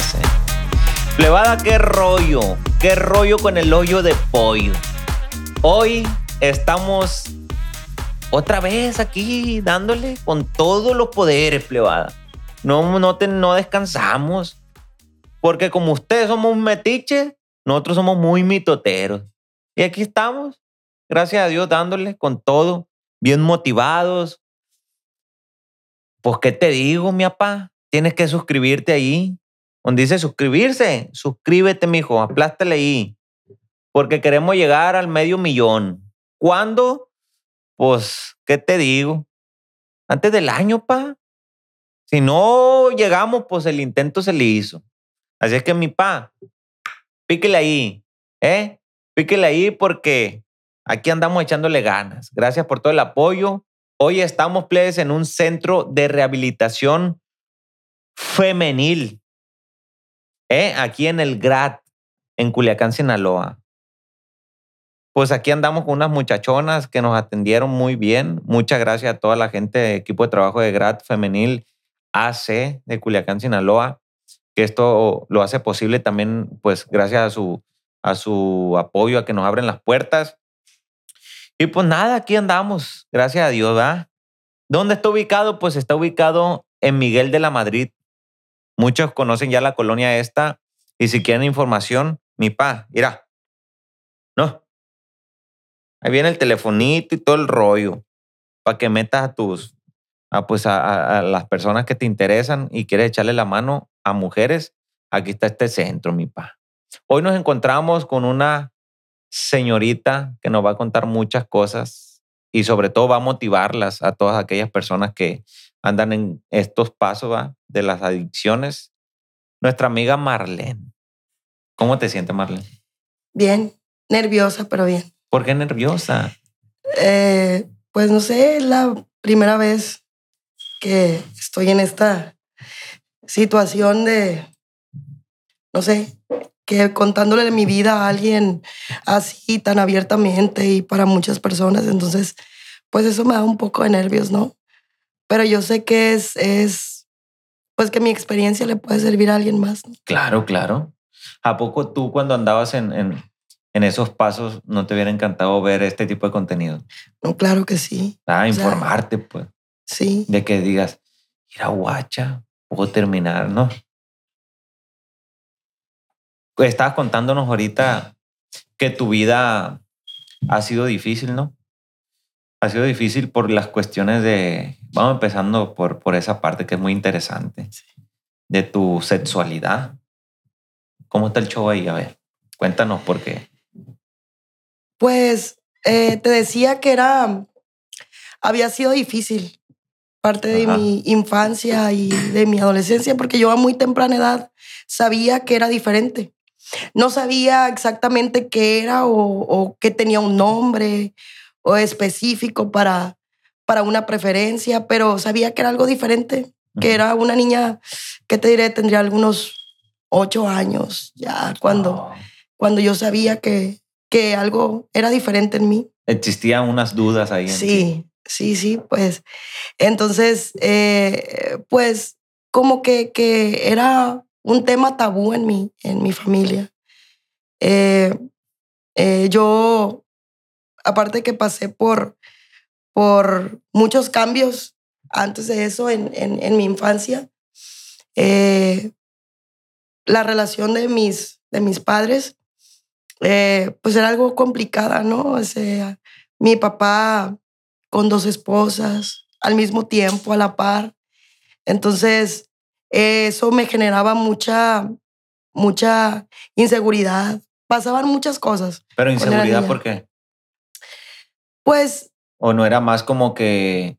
Sé. Plebada, qué rollo. Qué rollo con el hoyo de pollo. Hoy estamos otra vez aquí dándole con todos los poderes, plebada. No, no, te, no descansamos. Porque como ustedes somos metiches, nosotros somos muy mitoteros. Y aquí estamos, gracias a Dios, dándole con todo, bien motivados. Pues, ¿qué te digo, mi papá? Tienes que suscribirte ahí. Donde dice suscribirse, suscríbete, mijo, aplástale ahí. Porque queremos llegar al medio millón. ¿Cuándo? Pues, ¿qué te digo? Antes del año, pa. Si no llegamos, pues el intento se le hizo. Así es que mi pa, píquele ahí, ¿eh? Píquele ahí porque aquí andamos echándole ganas. Gracias por todo el apoyo. Hoy estamos, plebes, en un centro de rehabilitación femenil, ¿eh? Aquí en el GRAT, en Culiacán, Sinaloa. Pues aquí andamos con unas muchachonas que nos atendieron muy bien. Muchas gracias a toda la gente de equipo de trabajo de GRAT Femenil AC de Culiacán, Sinaloa, que esto lo hace posible también, pues gracias a su, a su apoyo, a que nos abren las puertas. Y pues nada, aquí andamos, gracias a Dios, ¿verdad? ¿Dónde está ubicado? Pues está ubicado en Miguel de la Madrid. Muchos conocen ya la colonia esta y si quieren información, mi pa, mira, no, Ahí viene el telefonito y todo el rollo para que metas a tus, a, pues a, las personas que te interesan y quieres echarle la mano a mujeres. Aquí está este centro, mi pa. Hoy nos encontramos con una señorita que nos va a contar muchas cosas y sobre todo va a motivarlas a todas aquellas personas que andan en estos pasos de las adicciones. Nuestra amiga Marlene. ¿Cómo te sientes, Marlene? Bien, nerviosa, pero bien. ¿Por qué nerviosa? Eh, pues no sé, es la primera vez que estoy en esta situación de, no sé, que contándole mi vida a alguien así tan abiertamente y para muchas personas. Entonces, pues eso me da un poco de nervios, ¿no? Pero yo sé que es, es pues que mi experiencia le puede servir a alguien más. Claro, claro. ¿A poco tú cuando andabas en, en esos pasos no te hubiera encantado ver este tipo de contenido? No, claro que sí. Ah, informarte, pues. Sí. De que digas, ir a guacha, puedo terminar, ¿no? Estabas contándonos ahorita que tu vida ha sido difícil, ¿no? Ha sido difícil por las cuestiones de, vamos empezando por, por esa parte que es muy interesante, de tu sexualidad. ¿Cómo está el show ahí? A ver, cuéntanos por qué. Pues eh, te decía que era, había sido difícil parte de mi infancia y de mi adolescencia, porque yo a muy temprana edad sabía que era diferente. No sabía exactamente qué era o, qué tenía un nombre o específico para, para una preferencia, pero sabía que era algo diferente, que era una niña, que te diré, tendría algunos ocho años ya cuando, oh. cuando yo sabía que, que algo era diferente en mí. Existían unas dudas ahí. sí, sí, sí, pues. Entonces, eh, pues como que, que era un tema tabú en mí, en mi familia. Eh, eh, yo, aparte que pasé por, por muchos cambios antes de eso en, en, en mi infancia, la relación de mis, de mis padres eh, pues era algo complicada, ¿no? O sea, mi papá con dos esposas al mismo tiempo, a la par. Entonces, eso me generaba mucha, mucha inseguridad. Pasaban muchas cosas. Pero inseguridad, ¿por qué? Pues... O no era más como que,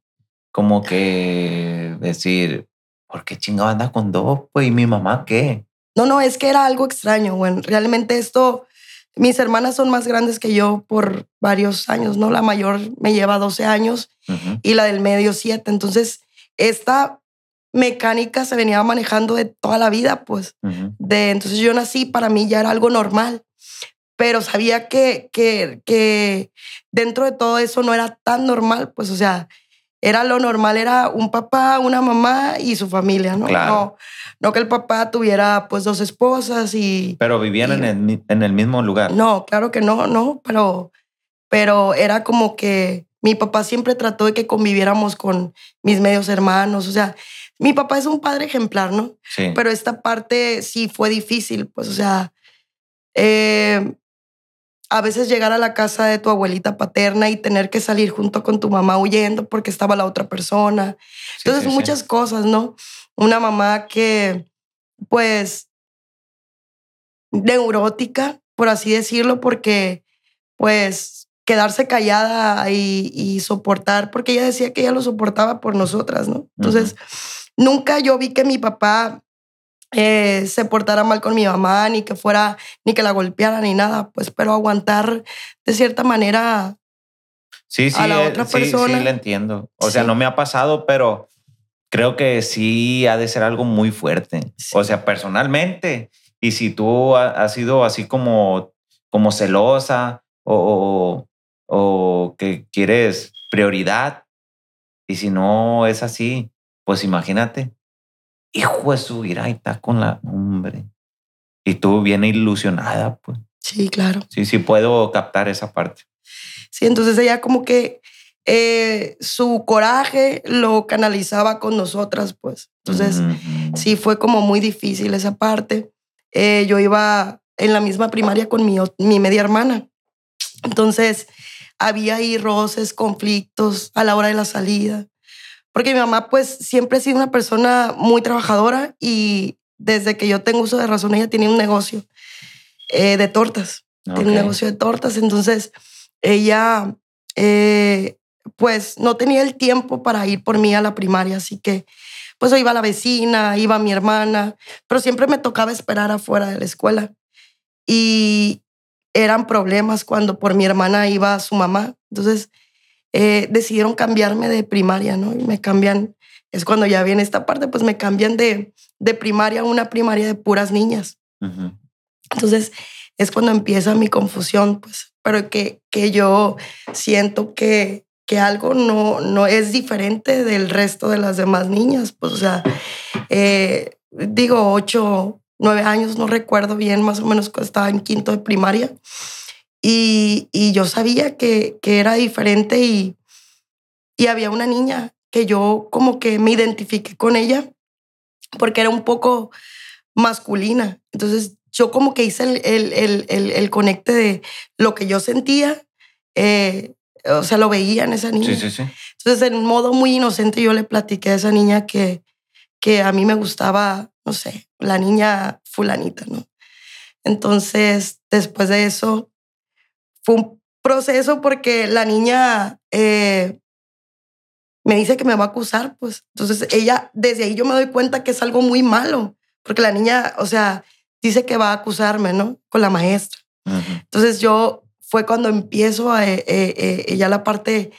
como que decir, ¿por qué chingado anda con dos? Pues, ¿y mi mamá qué? No, no, es que era algo extraño, bueno, realmente esto mis hermanas son más grandes que yo por varios años, ¿no? La mayor me lleva 12 años y la del medio 7. Entonces, esta mecánica se venía manejando de toda la vida, pues. de, entonces yo nací, para mí ya era algo normal, pero sabía que, que, que dentro de todo eso no era tan normal, pues, o sea, era lo normal, era un papá, una mamá y su familia, ¿no? Claro. No, no que el papá tuviera pues dos esposas y... Pero vivían y- en, el, en el mismo lugar. No, claro que no, no, pero, pero era como que mi papá siempre trató de que conviviéramos con mis medios hermanos, o sea, mi papá es un padre ejemplar, ¿no? Sí. Pero esta parte sí fue difícil, pues, o sea, eh, a veces llegar a la casa de tu abuelita paterna y tener que salir junto con tu mamá huyendo porque estaba la otra persona. Sí, Entonces, sí, sí. muchas cosas, ¿no? Una mamá que, pues, neurótica, por así decirlo, porque, pues, quedarse callada y, y soportar, porque ella decía que ella lo soportaba por nosotras, ¿no? Entonces, nunca yo vi que mi papá eh, se portara mal con mi mamá, ni que fuera, ni que la golpeara, ni nada, pues, pero aguantar de cierta manera. Sí, sí, a la eh, otra sí, persona. sí, le entiendo. O sea, no me ha pasado, pero creo que sí ha de ser algo muy fuerte. O sea, personalmente. Y si tú ha- has sido así como, como celosa o, o, o que quieres prioridad, y si no es así, pues imagínate. Hijo de su ahí está con la hombre. Y tú bien ilusionada, pues. Sí, claro. Sí, sí puedo captar esa parte. Sí, entonces ella como que eh, su coraje lo canalizaba con nosotras, pues. Entonces, sí fue como muy difícil esa parte. Eh, yo iba en la misma primaria con mi, mi media hermana. Entonces, había ahí roces, conflictos a la hora de la salida. Porque mi mamá, pues, siempre ha sido una persona muy trabajadora y desde que yo tengo uso de razón, ella tenía un negocio eh, de tortas tiene un negocio de tortas. Entonces, ella, eh, pues, no tenía el tiempo para ir por mí a la primaria. Así que, pues, iba la vecina, iba mi hermana, pero siempre me tocaba esperar afuera de la escuela. Y eran problemas cuando por mi hermana iba su mamá. Entonces, eh, decidieron cambiarme de primaria, ¿no? Y me cambian, es cuando ya viene esta parte, pues me cambian de, de primaria a una primaria de puras niñas. Ujú. Entonces es cuando empieza mi confusión, pues, pero que, que yo siento que, que algo no, no es diferente del resto de las demás niñas. Pues, o sea, eh, digo, ocho, nueve años, no recuerdo bien, más o menos estaba en quinto de primaria. Y, y yo sabía que, que era diferente y, y había una niña que yo como que me identifiqué con ella porque era un poco masculina. Entonces yo como que hice el, el, el, el, el conecte de lo que yo sentía, eh, o sea, lo veía en esa niña. Sí, sí, sí. Entonces, en un modo muy inocente, yo le platiqué a esa niña que, que a mí me gustaba, no sé, la niña fulanita, ¿no? Entonces, después de eso, fue un proceso porque la niña eh, me dice que me va a acusar, pues. Entonces, ella, desde ahí yo me doy cuenta que es algo muy malo, porque la niña, o sea, dice que va a acusarme, ¿no? Con la maestra. Entonces yo fue cuando empiezo a eh, eh, eh, ya la parte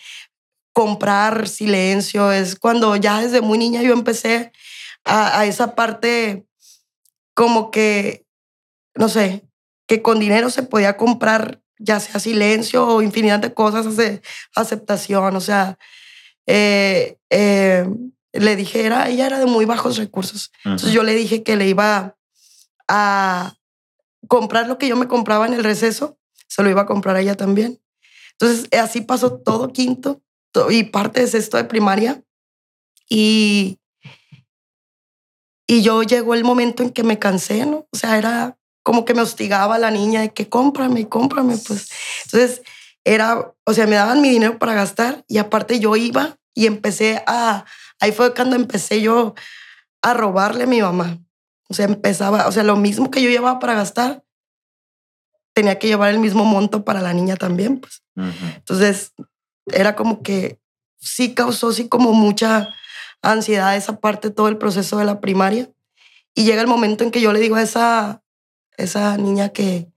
comprar silencio, es cuando ya desde muy niña yo empecé a, a esa parte como que, no sé, que con dinero se podía comprar ya sea silencio o infinidad de cosas, de aceptación, o sea, eh, eh, le dije, era, ella era de muy bajos recursos. Entonces yo le dije que le iba a comprar lo que yo me compraba en el receso, se lo iba a comprar a ella también. Entonces así pasó todo quinto to- y parte de sexto de primaria. Y, y yo llegó el momento en que me cansé, ¿no? O sea, era como que me hostigaba la niña de que cómprame, cómprame, pues. Entonces era, o sea, me daban mi dinero para gastar y aparte yo iba y empecé a, ahí fue cuando empecé yo a robarle a mi mamá. O sea, empezaba, o sea, lo mismo que yo llevaba para gastar, tenía que llevar el mismo monto para la niña también, pues. Ujú. Entonces, era como que sí causó sí como mucha ansiedad esa parte, todo el proceso de la primaria. Y llega el momento en que yo le digo a esa, esa niña que,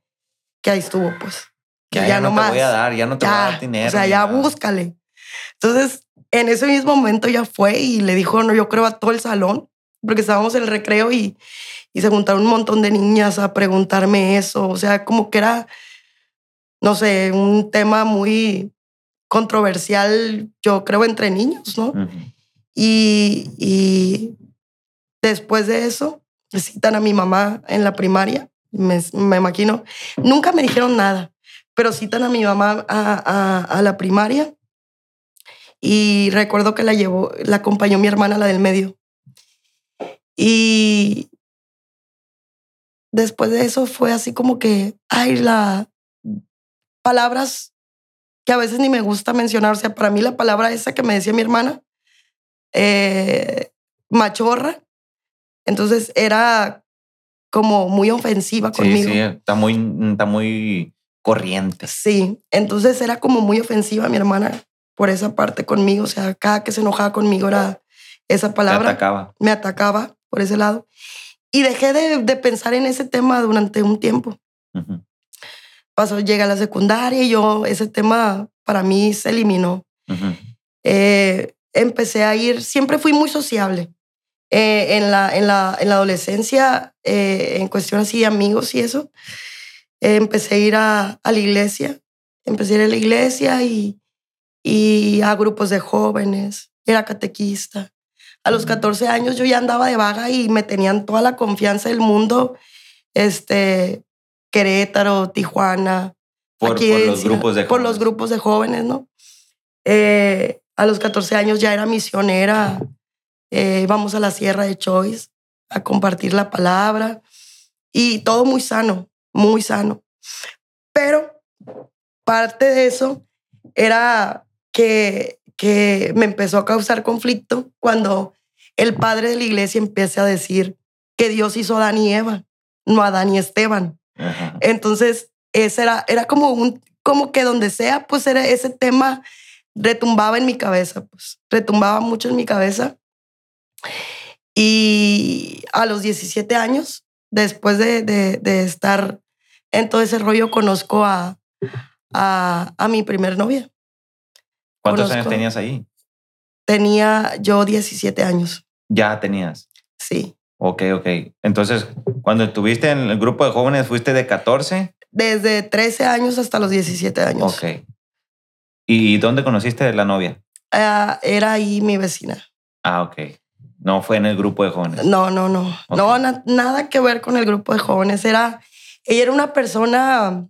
que ahí estuvo, pues. Que Ya, ya, ya no no te más. voy a dar, ya no te voy a Ya, dar dinero. O sea, ya nada. búscale. Entonces, en ese mismo momento ya fue y le dijo, no, yo creo a todo el salón, porque estábamos en el recreo y, y se juntaron un montón de niñas a preguntarme eso. O sea, como que era, no sé, un tema muy controversial, yo creo, entre niños, ¿no? Y, y después de eso, citan a mi mamá en la primaria, me, me imagino. Nunca me dijeron nada, pero citan a mi mamá a, a- a la primaria y recuerdo que la llevó, la acompañó mi hermana, la del medio. Y después de eso fue así como que, ay, la palabras que a veces ni me gusta mencionar. O sea, para mí la palabra esa que me decía mi hermana, eh, machorra, entonces era como muy ofensiva Sí, conmigo. sí, está muy, está muy corriente. Sí, entonces era como muy ofensiva mi hermana por esa parte conmigo. O sea, cada que se enojaba conmigo era esa palabra. atacaba. Me atacaba por ese lado. Y dejé de, de pensar en ese tema durante un tiempo. Ujú. Pasó, llega la secundaria y yo, ese tema para mí se eliminó. Eh, empecé a ir, siempre fui muy sociable. Eh, en, la, en, la, en la adolescencia, eh, en cuestión así de amigos y eso, eh, empecé a ir a, a la iglesia. Empecé a ir a la iglesia y, y a grupos de jóvenes. Era catequista. A los Mm. 14 años yo ya andaba de vaga y me tenían toda la confianza del mundo. Este, Querétaro, Tijuana, Por, aquí por los grupos de Por los jóvenes. grupos de jóvenes, ¿no? Eh, a los 14 años ya era misionera. Eh, íbamos a la Sierra de Choice a compartir la palabra y todo muy sano, muy sano. Pero parte de eso era que, que me empezó a causar conflicto cuando el padre de la iglesia empieza a decir que Dios hizo a Adán y Eva, no a Adán y Esteban. Ajá. Entonces, ese era, era como un, como que donde sea, pues era ese tema retumbaba en mi cabeza, pues retumbaba mucho en mi cabeza. Y a los 17 años, después de, de- de estar en todo ese rollo, conozco a, a, a mi primer novia. ¿Cuántos conozco- años tenías ahí? Tenía yo 17 años, Ya tenías. sí. Ok, ok. Entonces, cuando estuviste en el grupo de jóvenes, fuiste de 14. Desde 13 años hasta los 17 años. Ok. ¿Y dónde conociste a la novia? Ah, era ahí mi vecina. Ah, ok. No fue en el grupo de jóvenes. No, no, no. Ok. No, na- nada que ver con el grupo de jóvenes. Era, ella era una persona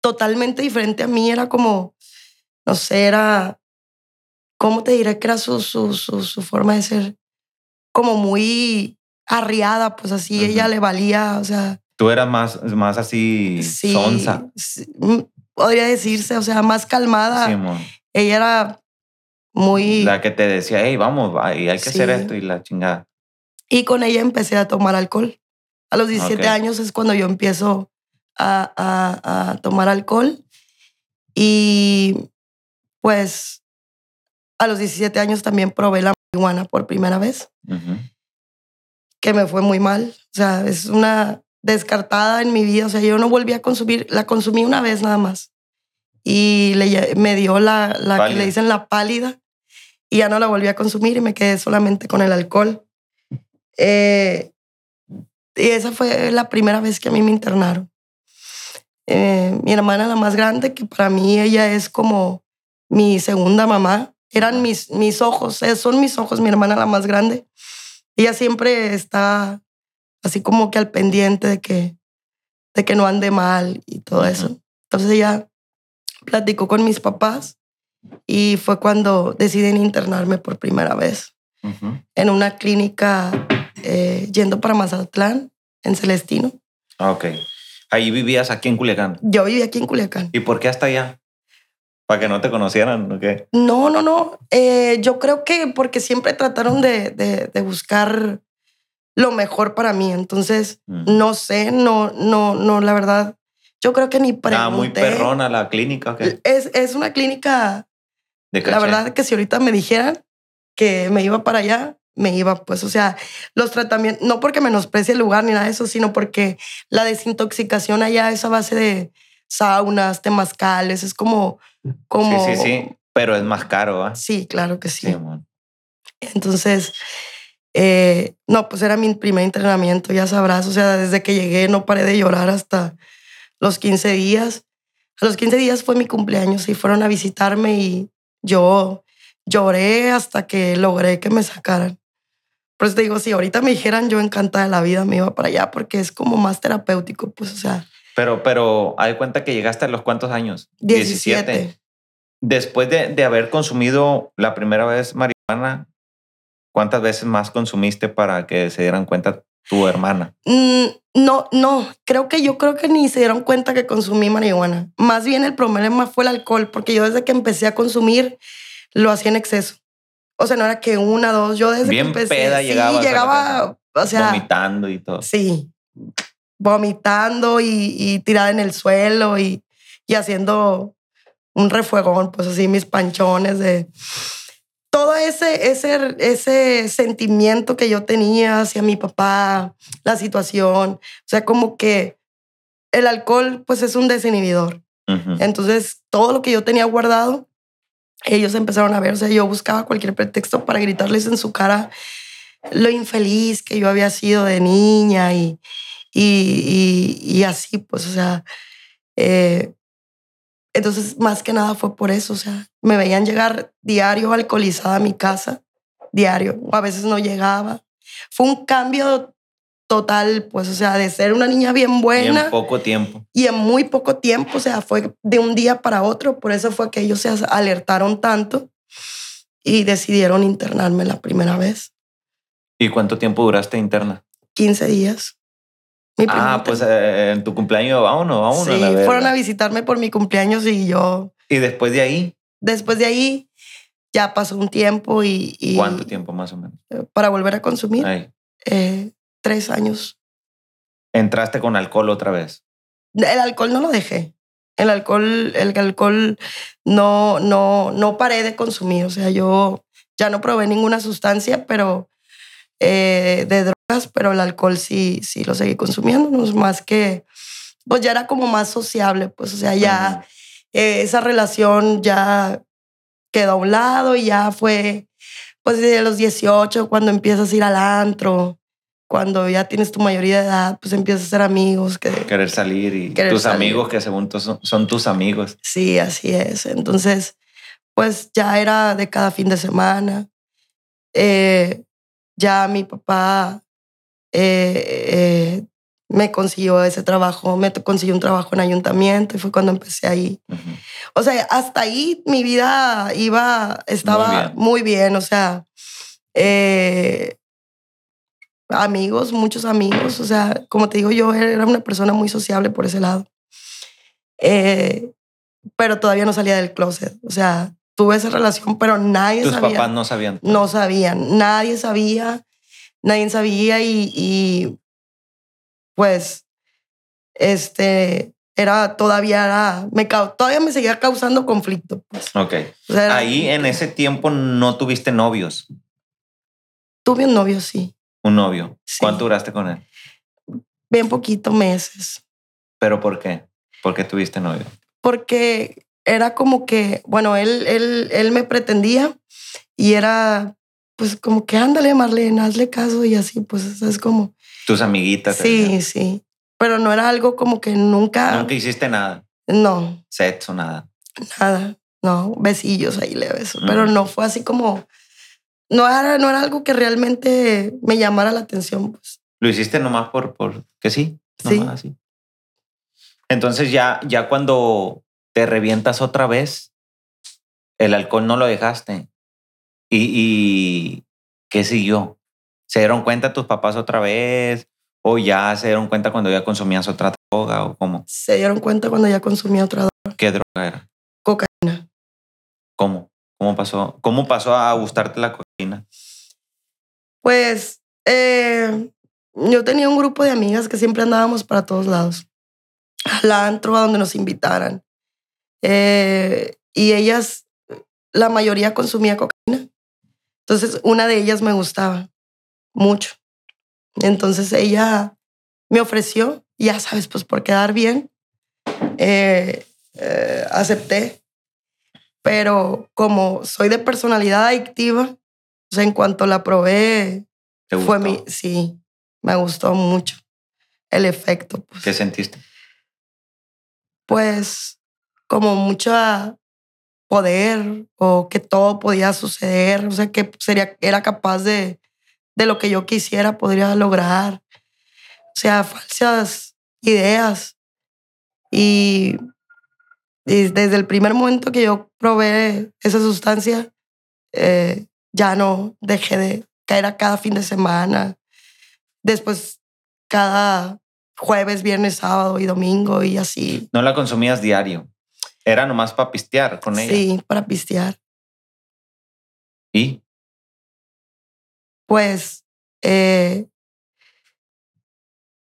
totalmente diferente a mí. Era como, no sé, era, ¿cómo te diré que era su, su, su, su forma de ser? Como muy arriada, pues así, ella le valía, o sea, Tú eras más, más así sí, sonsa. sí, mm, podría decirse, o sea, más calmada. Simón. ella era muy... La que te decía, hey, vamos, va, y hay que hacer Sí. esto y la chingada. Y con ella empecé a tomar alcohol. A los 17 Ok. años es cuando yo empiezo a, a- a tomar alcohol. Y pues a los 17 años también probé la marihuana por primera vez, Ujú. que me fue muy mal. O sea, es una descartada en mi vida. O sea, yo no volví a consumir, la consumí una vez nada más. Y le, me dio la, la que le dicen la pálida y ya no la volví a consumir y me quedé solamente con el alcohol. Eh, y esa fue la primera vez que a mí me internaron. Eh, mi hermana, la más grande, que para mí ella es como mi segunda mamá, eran mis, mis ojos, eh, son mis ojos, mi hermana la más grande. Ella siempre está así como que al pendiente de que, de que no ande mal y todo eso. Entonces ella platicó con mis papás y fue cuando deciden internarme por primera vez Ujú. en una clínica eh, yendo para Mazatlán, en Celestino. Ah, ok. Ahí vivías aquí en Culiacán. Yo vivía aquí en Culiacán. ¿Y por qué hasta allá? ¿Para que no te conocieran o qué? No, no, no. Eh, yo creo que porque siempre trataron de, de- de buscar lo mejor para mí. Entonces, Mm. no sé, no, no, no, la verdad. Yo creo que ni pregunté. Ah, muy perrona la clínica. ¿o qué? Es, es una clínica, De la verdad que si ahorita me dijeran que me iba para allá, me iba, pues, o sea, los tratamientos, no porque menosprecie el lugar ni nada de eso, sino porque la desintoxicación allá es a base de saunas, temazcales, es como, como... Sí, sí, sí. Pero es más caro, ¿ah? Sí, claro que sí. Sí. Entonces, eh, no, pues era mi primer entrenamiento, ya sabrás, o sea, desde que llegué no paré de llorar hasta los 15 días. A los 15 días fue mi cumpleaños y fueron a visitarme y yo lloré hasta que logré que me sacaran. Por eso te digo, si ahorita me dijeran yo encantada de la vida, me iba para allá porque es como más terapéutico, pues, o sea. Pero, pero, hay cuenta que llegaste a los cuántos años? 17. Después de, de haber consumido la primera vez marihuana, ¿cuántas veces más consumiste para que se dieran cuenta tu hermana? Mm, no, no, creo que yo creo que ni se dieron cuenta que consumí marihuana. Más bien el problema fue el alcohol, porque yo desde que empecé a consumir lo hacía en exceso. O sea, no era que una, dos, yo desde Bien que empecé. peda sí, llegabas a la llegaba, o sea, Vomitando y todo. sí, vomitando y, y tirada en el suelo y, y haciendo un refuegón, pues así mis panchones de todo ese, ese, ese sentimiento que yo tenía hacia mi papá, la situación, o sea, como que el alcohol pues es un desinhibidor. Entonces, todo lo que yo tenía guardado, ellos empezaron a ver, o sea, yo buscaba cualquier pretexto para gritarles en su cara lo infeliz que yo había sido de niña y, y, y, y así, pues, o sea, eh, entonces, más que nada fue por eso, o sea, me veían llegar diario alcoholizada a mi casa, diario, o a veces no llegaba. Fue un cambio total, pues, o sea, de ser una niña bien Y buena en poco tiempo. y en muy poco tiempo, o sea, fue de un día para otro, por eso fue que ellos se alertaron tanto y decidieron internarme la primera vez, ¿Y cuánto tiempo duraste interna? 15 días. Ah, pues eh, en tu cumpleaños, vámonos, vámonos. sí, a la fueron a visitarme por mi cumpleaños y yo, Y después de ahí, después de ahí, ya pasó un tiempo y... y- ¿cuánto tiempo más o menos? Para volver a consumir, eh, tres años. Entraste con alcohol otra vez. El alcohol no lo dejé. El alcohol, el alcohol no, no, no paré de consumir. O sea, yo ya no probé ninguna sustancia, pero eh, de drogas, pero el alcohol sí, sí lo seguí consumiendo. No es más que, pues ya era como más sociable, pues, o sea, ya eh, esa relación ya quedó a un lado y ya fue, pues, de los 18, cuando empiezas a ir al antro, cuando ya tienes tu mayoría de edad, pues empiezas a ser amigos, que Querer salir y Querer tus salir. amigos que según tú son, son tus amigos. Sí, así es. Entonces, pues ya era de cada fin de semana. Eh, ya mi papá eh, eh, me consiguió ese trabajo, me consiguió un trabajo en ayuntamiento y fue cuando empecé ahí. O sea, hasta ahí mi vida iba, estaba bien. muy bien. O sea, eh, amigos, muchos amigos. O sea, como te digo, yo era una persona muy sociable por ese lado. Eh, pero todavía no salía del closet. O sea, tuve esa relación, pero nadie Tus sabía. papás no sabían. No sabían, nadie sabía, nadie sabía y, y, pues, este, era todavía, era, me, todavía me seguía causando conflicto. Pues. Ok. O sea, Ahí en ese tiempo no tuviste novios. Tuve un novio, sí, Un novio. Sí. ¿Cuánto duraste con él? bien poquito meses, ¿Pero por qué? ¿Por qué tuviste novio? porque era como que, bueno, él, él, él me pretendía y era, pues, como que ándale, Marlene, hazle caso y así, pues, es como, Tus amiguitas. sí, decían. sí, pero no era algo como que nunca, Nunca hiciste nada. no, Sexo, nada. Nada, no, besillos ahí leves, Mm. pero no fue así como, no era, no era algo que realmente me llamara la atención, pues. Lo hiciste nomás por, por que sí. Sí. nomás así. Entonces ya, ya cuando te revientas otra vez, el alcohol no lo dejaste. ¿Y, y qué siguió? ¿Se dieron cuenta tus papás otra vez? ¿O ya se dieron cuenta cuando ya consumías otra droga? ¿O cómo? Se dieron cuenta cuando ya consumía otra droga, ¿Qué droga era? cocaína. ¿Cómo? ¿Cómo pasó? ¿Cómo pasó a gustarte la cocaína? Pues eh, yo tenía un grupo de amigas que siempre andábamos para todos lados, al antro, a donde nos invitaran. Eh, y ellas, la mayoría consumía cocaína. Entonces, una de ellas me gustaba mucho. Entonces, ella me ofreció, ya sabes, pues por quedar bien, eh, eh, acepté. Pero como soy de personalidad adictiva, o sea, en cuanto la probé, ¿Te fue mi, sí, me gustó mucho el efecto. Pues, ¿Qué sentiste? pues como mucha poder o que todo podía suceder, o sea, que sería, era capaz de, de lo que yo quisiera, podría lograr. O sea, falsas ideas. Y, desde el primer momento que yo probé esa sustancia, eh, ya no dejé de caer a cada fin de semana. Después, cada jueves, viernes, sábado y domingo y así. ¿No la consumías diario? Era nomás para pistear con ella. Sí, para pistear. ¿Y? Pues, eh,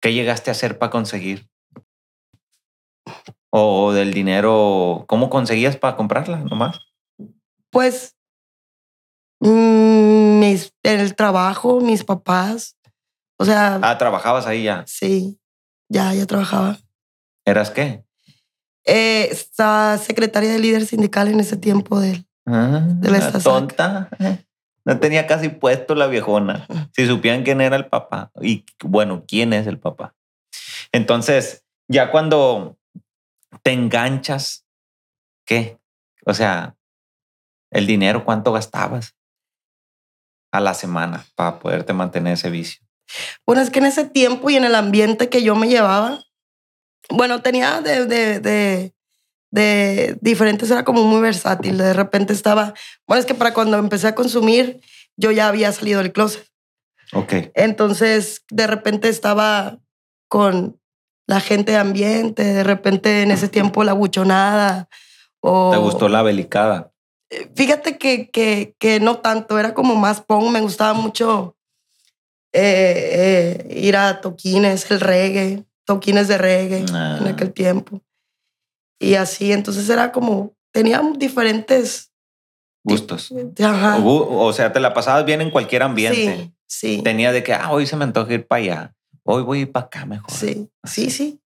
¿Qué llegaste a hacer para conseguir? ¿O del dinero? ¿Cómo conseguías para comprarla nomás? pues, mm, mis, el trabajo, mis papás. O sea, Ah, trabajabas ahí ya. sí, ya, ya trabajaba. ¿Eras qué? Eh, secretaria de líder sindical en ese tiempo de Ah, De la tonta. No tenía casi puesto la viejona. Si supieran quién era el papá. Y bueno, quién es el papá. Entonces, ya cuando te enganchas, ¿qué? O sea, el dinero, ¿cuánto gastabas a la semana para poderte mantener ese vicio? Bueno, es que en ese tiempo y en el ambiente que yo me llevaba, bueno, tenía de, de, de, de diferentes, era como muy versátil. De repente estaba, bueno, es que para cuando empecé a consumir, yo ya había salido del closet. Ok. Entonces, de repente estaba con la gente de ambiente, de repente en ese tiempo la buchonada. O, ¿Te gustó la belicada? Fíjate que, que, que no tanto, era como más punk, me gustaba mucho eh, eh, ir a toquines, el reggae, toquines de reggae Ah. en aquel tiempo. Y así, entonces era como, teníamos diferentes... Gustos. Ajá. O, sea, te la pasabas bien en cualquier ambiente. Sí, sí. Tenía de que, ah, hoy se me antoja ir para allá. Hoy voy a ir para acá mejor. Sí, sí, sí.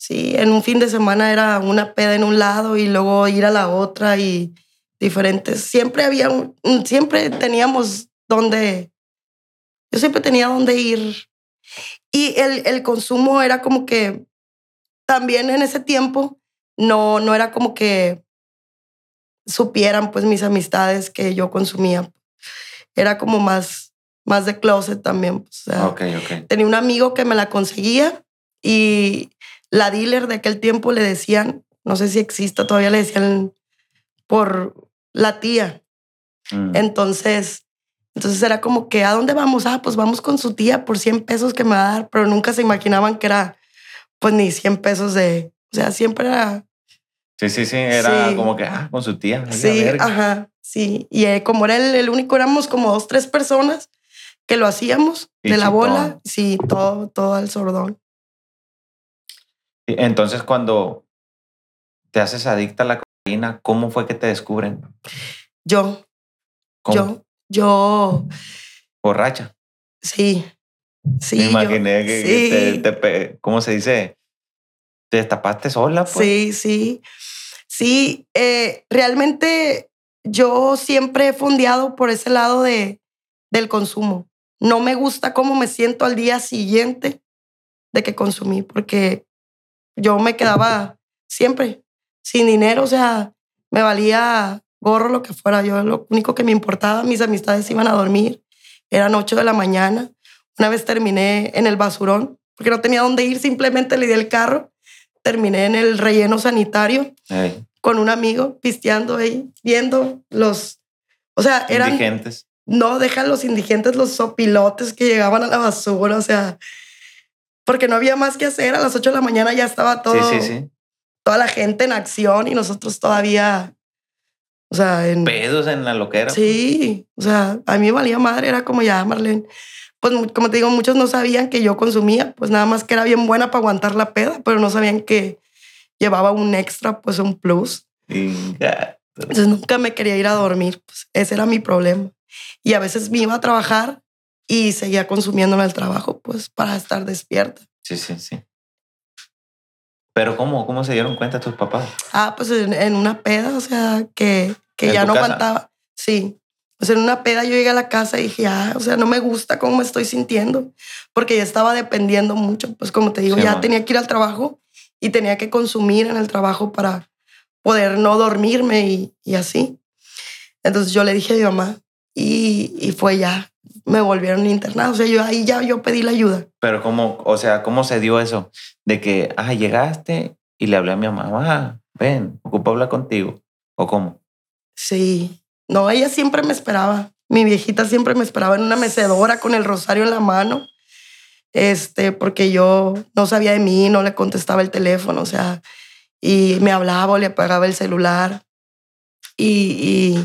Sí, en un fin de semana era una peda en un lado y luego ir a la otra y diferentes. Siempre había, un- siempre teníamos donde, yo siempre tenía donde ir. Y el, el consumo era como que también en ese tiempo no, no era como que supieran pues mis amistades que yo consumía. Era como más, más de closet también. pues, o sea, tenía un amigo que me la conseguía y la dealer de aquel tiempo le decían, no sé si exista, todavía le decían por la tía. Mm. Entonces, entonces era como que, ¿a dónde vamos? Ah, pues vamos con su tía por 100 pesos que me va a dar, pero nunca se imaginaban que era, pues ni 100 pesos de, o sea, siempre era, Sí, sí, sí. Era Sí. como que, ah, con su tía. sí, ajá, sí. Y eh, como era el, el único, éramos como dos, tres personas que lo hacíamos Y de la bola, sí, todo, todo al sordón. Entonces, cuando te haces adicta a la cocaína, ¿cómo fue que te descubren? Yo, ¿Cómo? Yo, yo, Borracha. sí, sí. Me imaginé que, que sí, te, ¿cómo se dice? Te destapaste sola, pues. sí, sí. Sí, eh, realmente yo siempre he fondeado por ese lado de, del consumo. No me gusta cómo me siento al día siguiente de que consumí, porque yo me quedaba siempre sin dinero, o sea, me valía gorro lo que fuera. Yo lo único que me importaba, mis amistades iban a dormir, eran 8 de la mañana. Una vez terminé en el basurón, porque no tenía dónde ir, simplemente le di el carro. Terminé en el relleno sanitario con un amigo, pisteando ahí, viendo los... O sea, eran... indigentes. No, dejan los indigentes, los sopilotes que llegaban a la basura, o sea, porque no había más que hacer. A las 8 de la mañana ya estaba todo, Sí, sí, sí. toda la gente en acción y nosotros todavía, o sea, en... Pedos en la loquera. Sí, o sea, a mí me valía madre, era como ya, Marlene. Pues como te digo, muchos no sabían que yo consumía, pues nada más que era bien buena para aguantar la peda, pero no sabían que llevaba un extra, pues un plus. Entonces nunca me quería ir a dormir, pues ese era mi problema. Y a veces me iba a trabajar y seguía consumiendo en el trabajo, pues para estar despierta. Sí, sí, sí. Pero ¿cómo? ¿Cómo se dieron cuenta tus papás? Ah, pues en, en una peda, o sea, que, que ¿En ya no casa? aguantaba. Sí. O sea, en una peda yo llegué a la casa y dije, ah, o sea, no me gusta cómo me estoy sintiendo, porque ya estaba dependiendo mucho. Pues como te digo, Sí, ya tenía que ir al trabajo y tenía que consumir en el trabajo para, poder no dormirme y, y así. Entonces yo le dije a mi mamá y, y fue ya, me volvieron internado. O sea, yo ahí ya yo pedí la ayuda. Pero cómo, o sea, ¿cómo se dio eso? De que, ah, llegaste y le hablé a mi mamá, ven, ocupo hablar contigo. ¿O cómo? Sí. No, ella siempre me esperaba. Mi viejita siempre me esperaba en una mecedora con el rosario en la mano. Este, porque yo no sabía de mí, no le contestaba el teléfono, o sea, y me hablaba o le apagaba el celular. Y,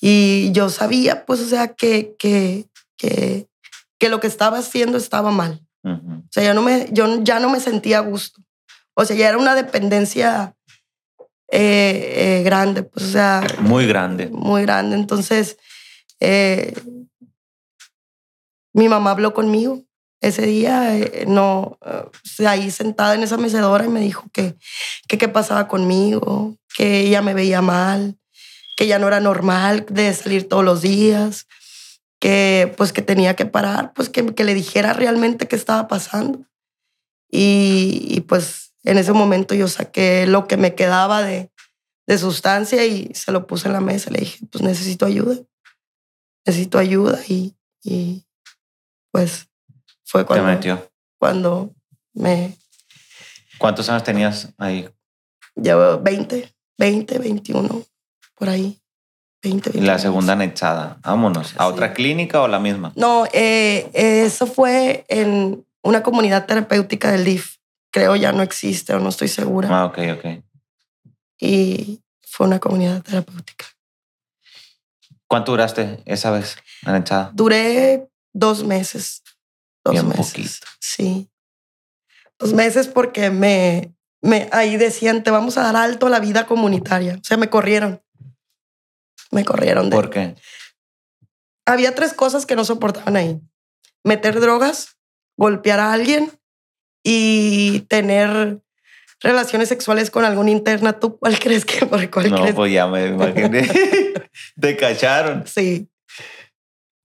y, y yo sabía, pues, o sea, que, que, que, que lo que estaba haciendo estaba mal. O sea, yo, no me, yo ya no me sentía a gusto. O sea, ya era una dependencia eh, eh, grande, pues, o sea, Muy grande. muy grande. Entonces, eh, mi mamá habló conmigo ese día, no, ahí sentada en esa mecedora y me dijo que, que qué pasaba conmigo, que ella me veía mal, que ya no era normal de salir todos los días, que pues que tenía que parar, pues que, que le dijera realmente qué estaba pasando. Y, y, pues en ese momento yo saqué lo que me quedaba de, de sustancia y se lo puse en la mesa. Le dije, pues necesito ayuda, necesito ayuda y, y pues fue Te cuando, metió. cuando me ¿Cuántos años tenías ahí? llevo 20, 20, 21, por ahí. 20, Y 21 la segunda anexada. Vámonos. ¿A Sí. otra clínica o la misma? No, eh, eso fue en una comunidad terapéutica del DIF. Creo ya no existe o no estoy segura. Ah, ok, ok. Y fue una comunidad terapéutica. ¿Cuánto duraste esa vez anexada? Duré dos meses. Dos Bien meses. poquito. Sí. Dos meses porque me, me ahí decían, te vamos a dar alto a la vida comunitaria. O sea, me corrieron. Me corrieron. De, ¿Por qué? había tres cosas que no soportaban ahí. Meter drogas, golpear a alguien y tener relaciones sexuales con alguna interna. ¿Tú cuál crees que por cuál No, crees? pues ya me imaginé. Te cacharon. Sí.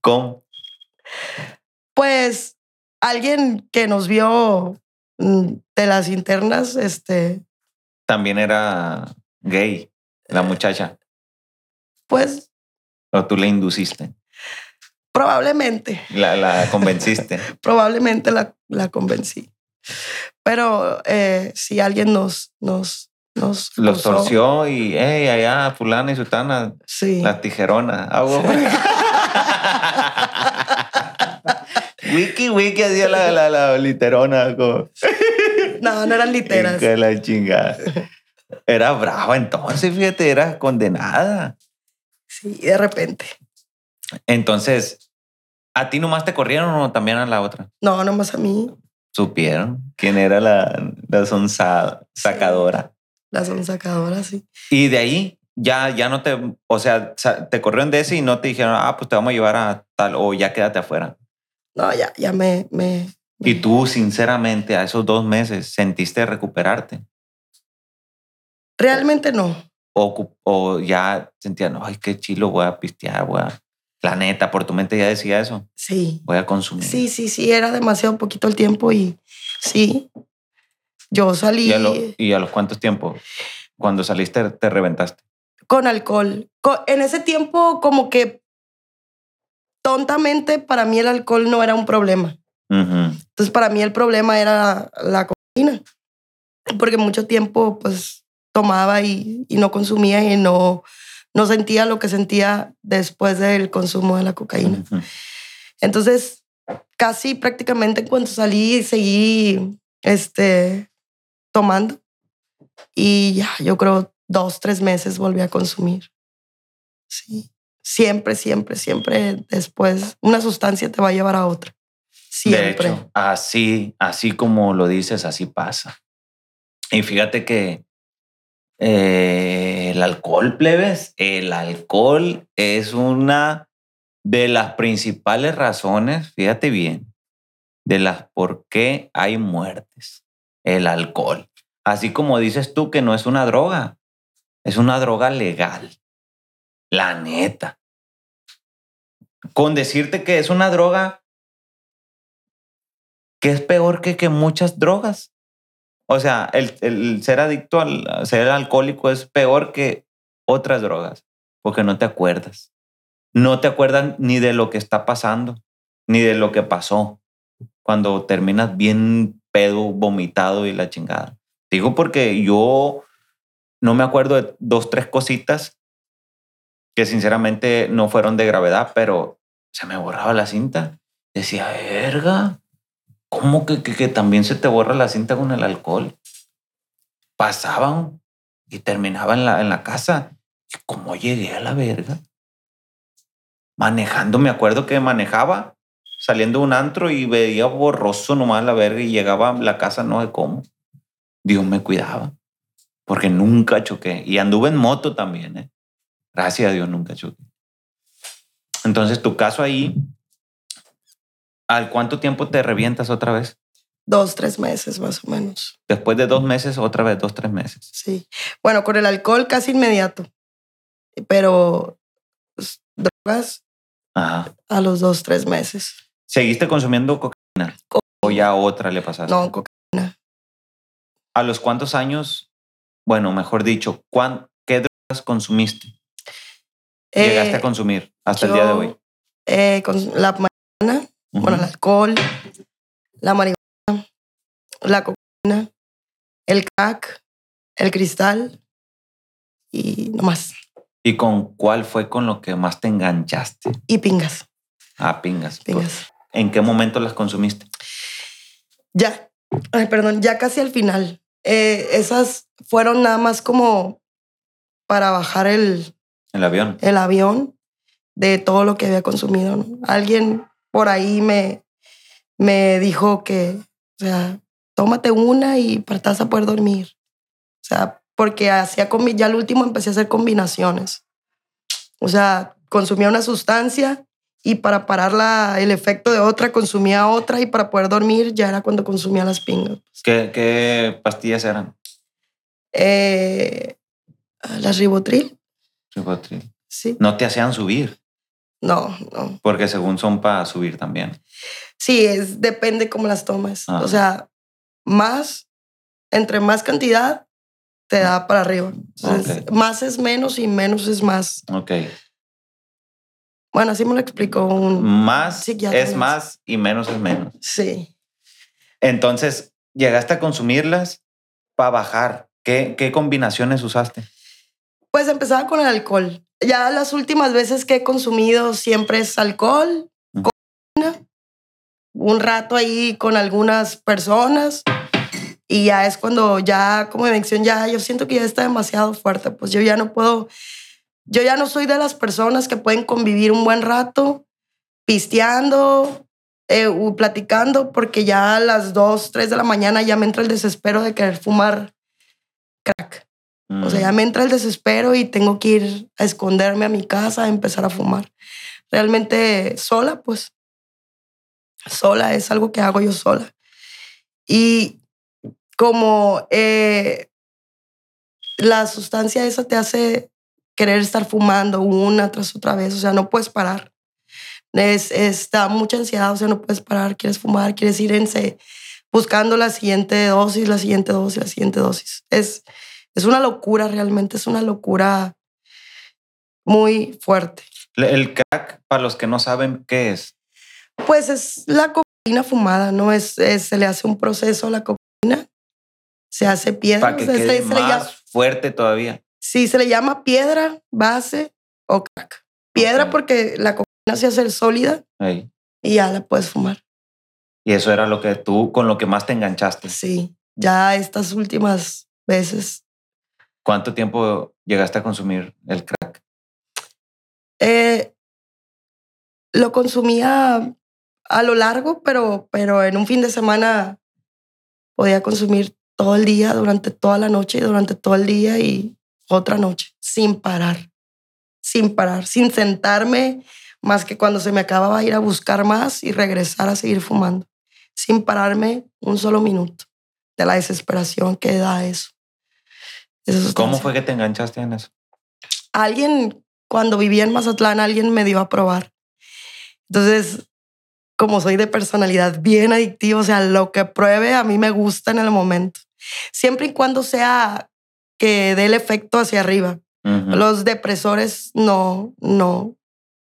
¿Cómo? Pues alguien que nos vio mm, de las internas, este, También era gay, la muchacha. Pues O tú le induciste. probablemente, La, la convenciste. probablemente la, la convencí. Pero eh, si alguien nos, nos, nos Los torció y, hey, allá, fulana y sutana, Sí. la tijerona. Ah, bueno. wiki, wiki hacía la, la, la literona. Como, No, no eran literas. que la chingada. Era brava entonces, fíjate, era condenada. Sí, de repente. Entonces, ¿a ti nomás te corrieron o también a la otra? No, nomás a mí, Supieron quién era la, la sonsa- sacadora. la son sacadoras, sí. Y de ahí ya, ya no te, o sea, te corrieron de ese y no te dijeron, ah, pues te vamos a llevar a tal o ya quédate afuera. No, ya, ya me, me, Y tú, sinceramente, a esos dos meses, ¿sentiste recuperarte? Realmente no. O, o ya sentías, no, ay, qué chilo, voy a pistear, voy a... La neta, por tu mente ya decía eso, Sí. voy a consumir. Sí, sí, sí, era demasiado poquito el tiempo y sí. Yo salí ¿Y a, lo- ¿Y a los cuántos tiempos? Cuando saliste, te reventaste. con alcohol. Co- En ese tiempo, como que tontamente, para mí el alcohol no era un problema. Ujú. Entonces, para mí el problema era la cocaína. Porque mucho tiempo, pues, tomaba y, y no consumía y no, no sentía lo que sentía después del consumo de la cocaína. Entonces, casi prácticamente en cuanto salí, seguí este, tomando. Y ya, yo creo dos, tres meses volví a consumir. Sí. Siempre, siempre, siempre después, una sustancia te va a llevar a otra. Siempre. De hecho, así, así como lo dices, así pasa. Y fíjate que eh, el alcohol, plebes, el alcohol es una de las principales razones, fíjate bien, de las por qué hay muertes. El alcohol. Así como dices tú que no es una droga, es una droga legal. La neta. Con decirte que es una droga que es peor que, que muchas drogas. O sea, el, el ser adicto al ser alcohólico es peor que otras drogas, porque no te acuerdas. No te acuerdas ni de lo que está pasando, ni de lo que pasó cuando terminas bien pedo, vomitado y la chingada. Digo porque yo no me acuerdo de dos, tres cositas que sinceramente no fueron de gravedad, pero se me borraba la cinta. Decía, verga, ¿cómo que, que, también se te borra la cinta con el alcohol? Pasaban y terminaban en la, en la casa. ¿Y cómo llegué a la verga? Manejando, me acuerdo que manejaba saliendo de un antro y veía borroso nomás la verga y llegaba a la casa no sé cómo. Dios me cuidaba porque nunca choqué y anduve en moto también. ¿eh? Gracias a Dios nunca choqué. Entonces tu caso ahí, ¿al cuánto tiempo te revientas otra vez? Dos, tres meses más o menos. Después de dos meses, otra vez dos, tres meses. Sí. Bueno, con el alcohol casi inmediato. Pero pues, drogas a los dos, tres meses. ¿Seguiste consumiendo cocaína? ¿O ya otra le pasaste? No, cocaína. ¿A los cuántos años, bueno, mejor dicho, qué drogas consumiste? ¿Llegaste a eh, consumir hasta el día de hoy? Eh, con la bueno, el alcohol, la marihuana, la cocaína, el crack, el cristal y no más. ¿Y con cuál fue con lo que más te enganchaste? Y pingas. Ah, pingas. Pingas. ¿En qué momento las consumiste? Ya, ay, perdón, ya casi al final. Eh, esas fueron nada más como para bajar el... El avión. El avión de todo lo que había consumido. Alguien por ahí me, me dijo que, o sea, tómate una y partas a poder dormir. O sea, porque hacía ya al último empecé a hacer combinaciones. O sea, consumía una sustancia y para parar la, el efecto de otra consumía otra y para poder dormir ya era cuando consumía las pingas. ¿Qué, qué pastillas eran? Eh, las ribotril. Ribotril. Sí. ¿No te hacían subir? No, no. Porque según son para subir también. Sí, es, depende cómo las tomes. O sea, más, entre más cantidad, te da para arriba. Más es menos y menos es más. Ok. Bueno, así me lo explicó un Más es más y menos es menos. Sí. Entonces, llegaste a consumirlas para bajar. ¿Qué, ¿Qué combinaciones usaste? Pues empezaba con el alcohol. Ya las últimas veces que he consumido siempre es alcohol, un rato ahí con algunas personas y ya es cuando ya como mención ya yo siento que ya está demasiado fuerte, pues yo ya no puedo yo ya no soy de las personas que pueden convivir un buen rato pisteando, eh, platicando, porque ya a las 2, 3 de la mañana ya me entra el desespero de querer fumar crack. O sea, ya mm. me entra el desespero y tengo que ir a esconderme a mi casa a empezar a fumar. Realmente sola, pues. Sola es algo que hago yo sola. Y como eh, la sustancia esa te hace querer estar fumando una tras otra vez, o sea, no puedes parar. Es, está mucha ansiedad, o sea, no puedes parar, quieres fumar, quieres ir en buscando la siguiente dosis, la siguiente dosis, la siguiente dosis. Es, es una locura, realmente es una locura muy fuerte. El crack, para los que no saben, ¿qué es? Pues es la cocaína fumada, ¿no? Es, se le hace un proceso a la cocaína, se hace piedra. Para que quede más fuerte todavía. Sí, se le llama piedra, base o crack. Piedra porque la cocaína se hace sólida y ya la puedes fumar. Y eso era lo que tú, con lo que más te enganchaste. Sí, ya estas últimas veces. ¿Cuánto tiempo llegaste a consumir el crack? Eh, lo consumía a lo largo, pero, pero en un fin de semana podía consumir todo el día, durante toda la noche y durante todo el día y otra noche, sin parar, sin parar, sin sentarme más que cuando se me acababa ir a buscar más y regresar a seguir fumando, sin pararme un solo minuto de la desesperación que da eso. ¿Cómo fue que te enganchaste en eso? Alguien, cuando vivía en Mazatlán, alguien me dio a probar. Entonces, como soy de personalidad bien adictiva, o sea, lo que pruebe a mí me gusta en el momento. siempre y cuando sea que dé el efecto hacia arriba. Los depresores no, no.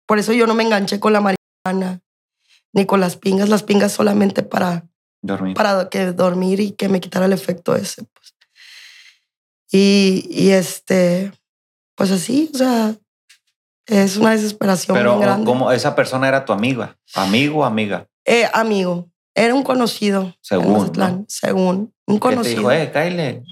Por eso yo no me enganché con la marihuana ni con las pingas. Las pingas solamente para, Dormir. para que dormir y que me quitara el efecto ese. Pues. Y, y este, pues así, o sea, es una desesperación Pero muy grande. como esa persona era tu amiga, amigo o amiga. Eh, amigo, era un conocido. Según, Mazatlán, ¿no? Según, un Que te conocido. dijo, eh, Kyle,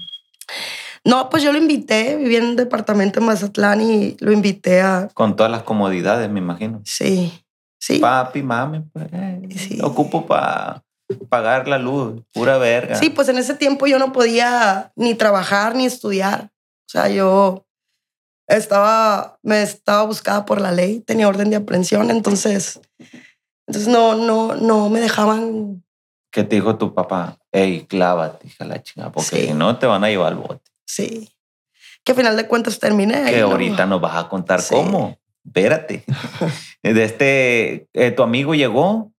No, pues yo lo invité, vivía en un departamento en Mazatlán y lo invité a... con todas las comodidades, me imagino. Sí, sí. Papi, mami, pues, eh, Sí. ocupo para pagar la luz, pura verga. Sí, pues en ese tiempo yo no podía ni trabajar ni estudiar. O sea, yo estaba, me estaba buscada por la ley, tenía orden de aprehensión, entonces, entonces no, no, no me dejaban. ¿Qué te dijo tu papá? Ey, clávate, hija la chingada, porque Sí. si no te van a llevar al bote. Sí. Que a final de cuentas terminé. Que ¿no? ahorita nos vas a contar Sí. cómo. Espérate. De este, eh, tu amigo llegó,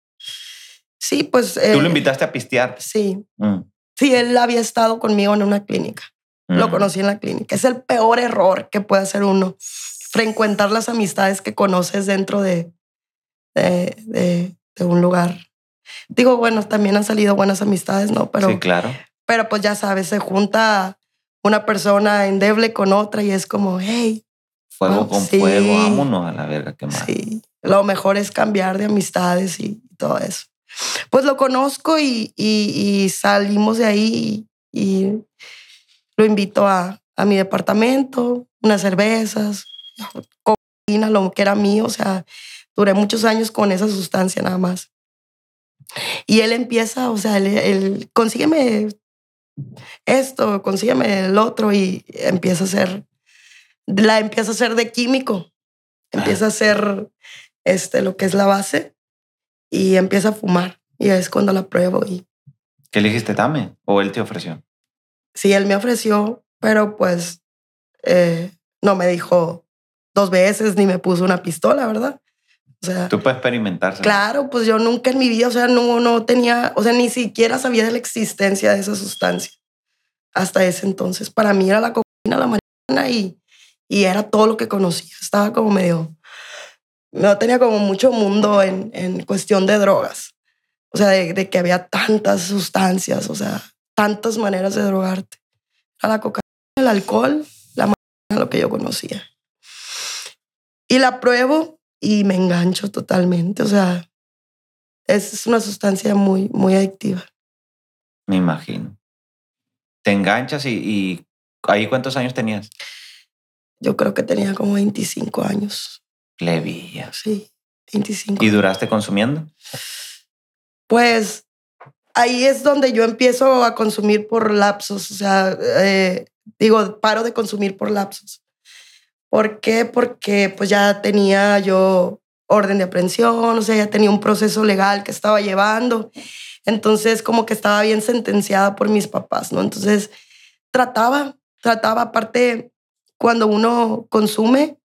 Sí, pues. tú eh, lo invitaste a pistear. Sí. Mm, Sí, él había estado conmigo en una clínica. Lo mm. conocí en la clínica. Es el peor error que puede hacer uno. Frecuentar las amistades que conoces dentro de, de, de- de un lugar. Digo, bueno, también han salido buenas amistades, ¿no? Pero, sí, claro. pero pues ya sabes, se junta una persona endeble con otra y es como, hey, Fuego Ah, con sí. fuego, vámonos a la verga, qué mal. sí, lo mejor es cambiar de amistades y todo eso. Pues lo conozco y, y- y salimos de ahí y, y lo invito a, a mi departamento, unas cervezas, cocaína, lo que era mío. O sea, duré muchos años con esa sustancia nada más. Y él empieza, o sea, él, él consígueme esto, consígueme el otro y empieza a ser, la empieza a hacer de químico, empieza a hacer este, lo que es la base y empieza a fumar. Y es cuando la pruebo y ¿Qué le dijiste, dame? ¿O él te ofreció? sí, él me ofreció, pero pues eh, no me dijo dos veces ni me puso una pistola, ¿verdad? O sea, Tú puedes experimentar. claro, pues yo nunca en mi vida, o sea, no, no tenía, o sea, ni siquiera sabía de la existencia de esa sustancia hasta ese entonces. Para mí era la cocaína, la marihuana y, y era todo lo que conocía. Estaba como medio, no tenía como mucho mundo en, en cuestión de drogas. O sea, de, de que había tantas sustancias, o sea, tantas maneras de drogarte. Era la cocaína, el alcohol, la marihuana, lo que yo conocía. Y la pruebo y me engancho totalmente. O sea, es es una sustancia muy, muy adictiva. Me imagino. Te enganchas y, y ahí cuántos años tenías? Yo creo que tenía como 25 años. Levías. Sí, 25. ¿Y duraste consumiendo? Pues ahí es donde yo empiezo a consumir por lapsos. O sea, eh, digo, paro de consumir por lapsos. ¿Por qué? Porque pues ya tenía yo orden de aprehensión, o sea, ya tenía un proceso legal que estaba llevando. Entonces, como que estaba bien sentenciada por mis papás, ¿no? Entonces, trataba, trataba, aparte, cuando uno consume,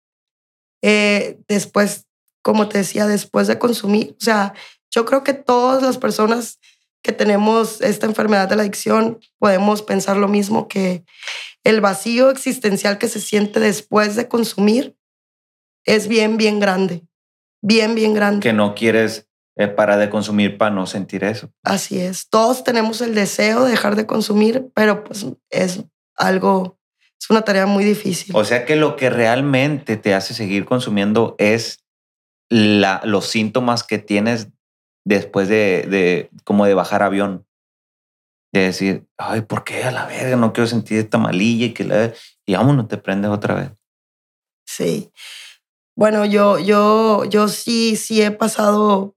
eh, después, como te decía, después de consumir, o sea, yo creo que todas las personas que tenemos esta enfermedad de la adicción podemos pensar lo mismo, que el vacío existencial que se siente después de consumir es bien, bien grande. Bien, bien grande. Que no quieres eh, parar de consumir para no sentir eso. Así es. Todos tenemos el deseo de dejar de consumir, pero pues es algo, es una tarea muy difícil. O sea que lo que realmente te hace seguir consumiendo es la, los síntomas que tienes después de, de como de bajar avión. De decir, ay, ¿por qué a la verga? No quiero sentir esta malilla y que la... Y vámonos, te prendes otra vez. Sí. Bueno, yo, yo, yo sí, sí he pasado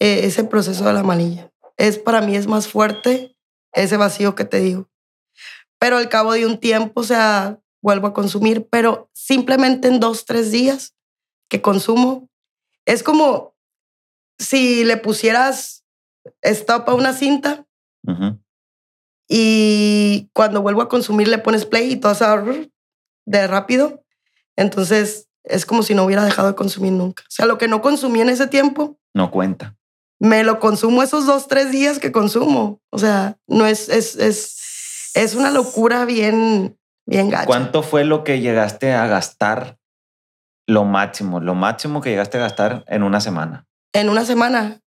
eh, ese proceso de la malilla. Es para mí es más fuerte ese vacío que te digo. Pero al cabo de un tiempo, o sea, vuelvo a consumir, pero simplemente en dos, tres días que consumo, es como si le pusieras stop a una cinta y cuando vuelvo a consumir le pones play y todo se va de rápido. Entonces es como si no hubiera dejado de consumir nunca. O sea, lo que no consumí en ese tiempo, No cuenta. me lo consumo esos dos, tres días que consumo. O sea, no es, es, es, Es una locura bien, bien gacha. ¿Cuánto fue lo que llegaste a gastar? Lo máximo, lo máximo que llegaste a gastar en una semana. En una semana,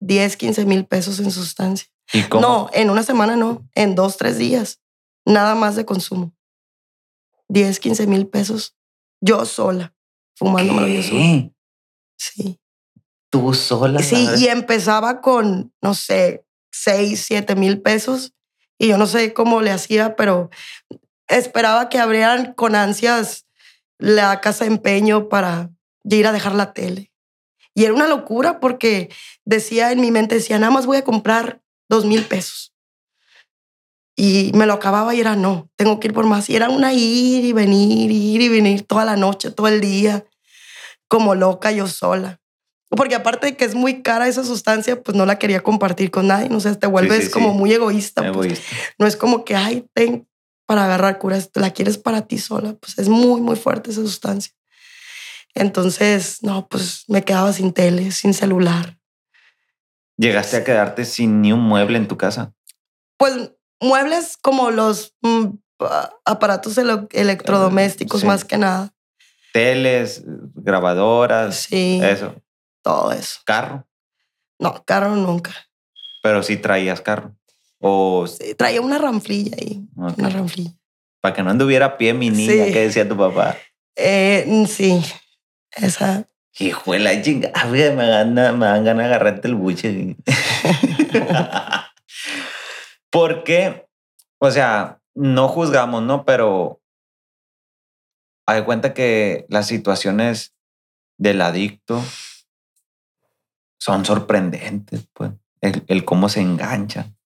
10, 15 mil pesos en sustancia. ¿Y cómo? No, en una semana no, en dos, tres días. Nada más de consumo. 10, 15 mil pesos. Yo sola, fumándomelo yo sola. ¿Qué? Sí. Tú sola. Sí, y empezaba con, no sé, 6, 7 mil pesos. Y yo no sé cómo le hacía, pero esperaba que abrieran con ansias la casa de empeño para ir a dejar la tele. Y era una locura porque decía en mi mente, decía, nada más voy a comprar dos mil pesos. Y me lo acababa y era, no, tengo que ir por más. Y era una ir y venir, ir y venir toda la noche, todo el día, como loca yo sola. Porque aparte de que es muy cara esa sustancia, pues no la quería compartir con nadie. O sea, te vuelves sí, como sí. muy egoísta. pues. Egoísta. No es como que, ay, ten para agarrar curas, la quieres para ti sola. Pues es muy, muy fuerte esa sustancia. Entonces, no, pues me quedaba sin tele, sin celular. Llegaste a quedarte sin ni un mueble en tu casa. Pues muebles como los mm, aparatos ele- electrodomésticos, sí. más que nada. Teles, grabadoras, Sí, eso. Todo eso. Carro. No, carro nunca. Pero sí traías carro. O Sí, traía una ranflilla ahí, una ranflilla. para que no anduviera a pie mi niña, Sí. que decía tu papá. Eh, sí, esa. Hijo de la chingada, me, gana, me dan ganas de agarrarte el buche. Porque, o sea, no juzgamos, ¿no? Pero hay cuenta que las situaciones del adicto son sorprendentes, pues. El, el cómo se enganchan.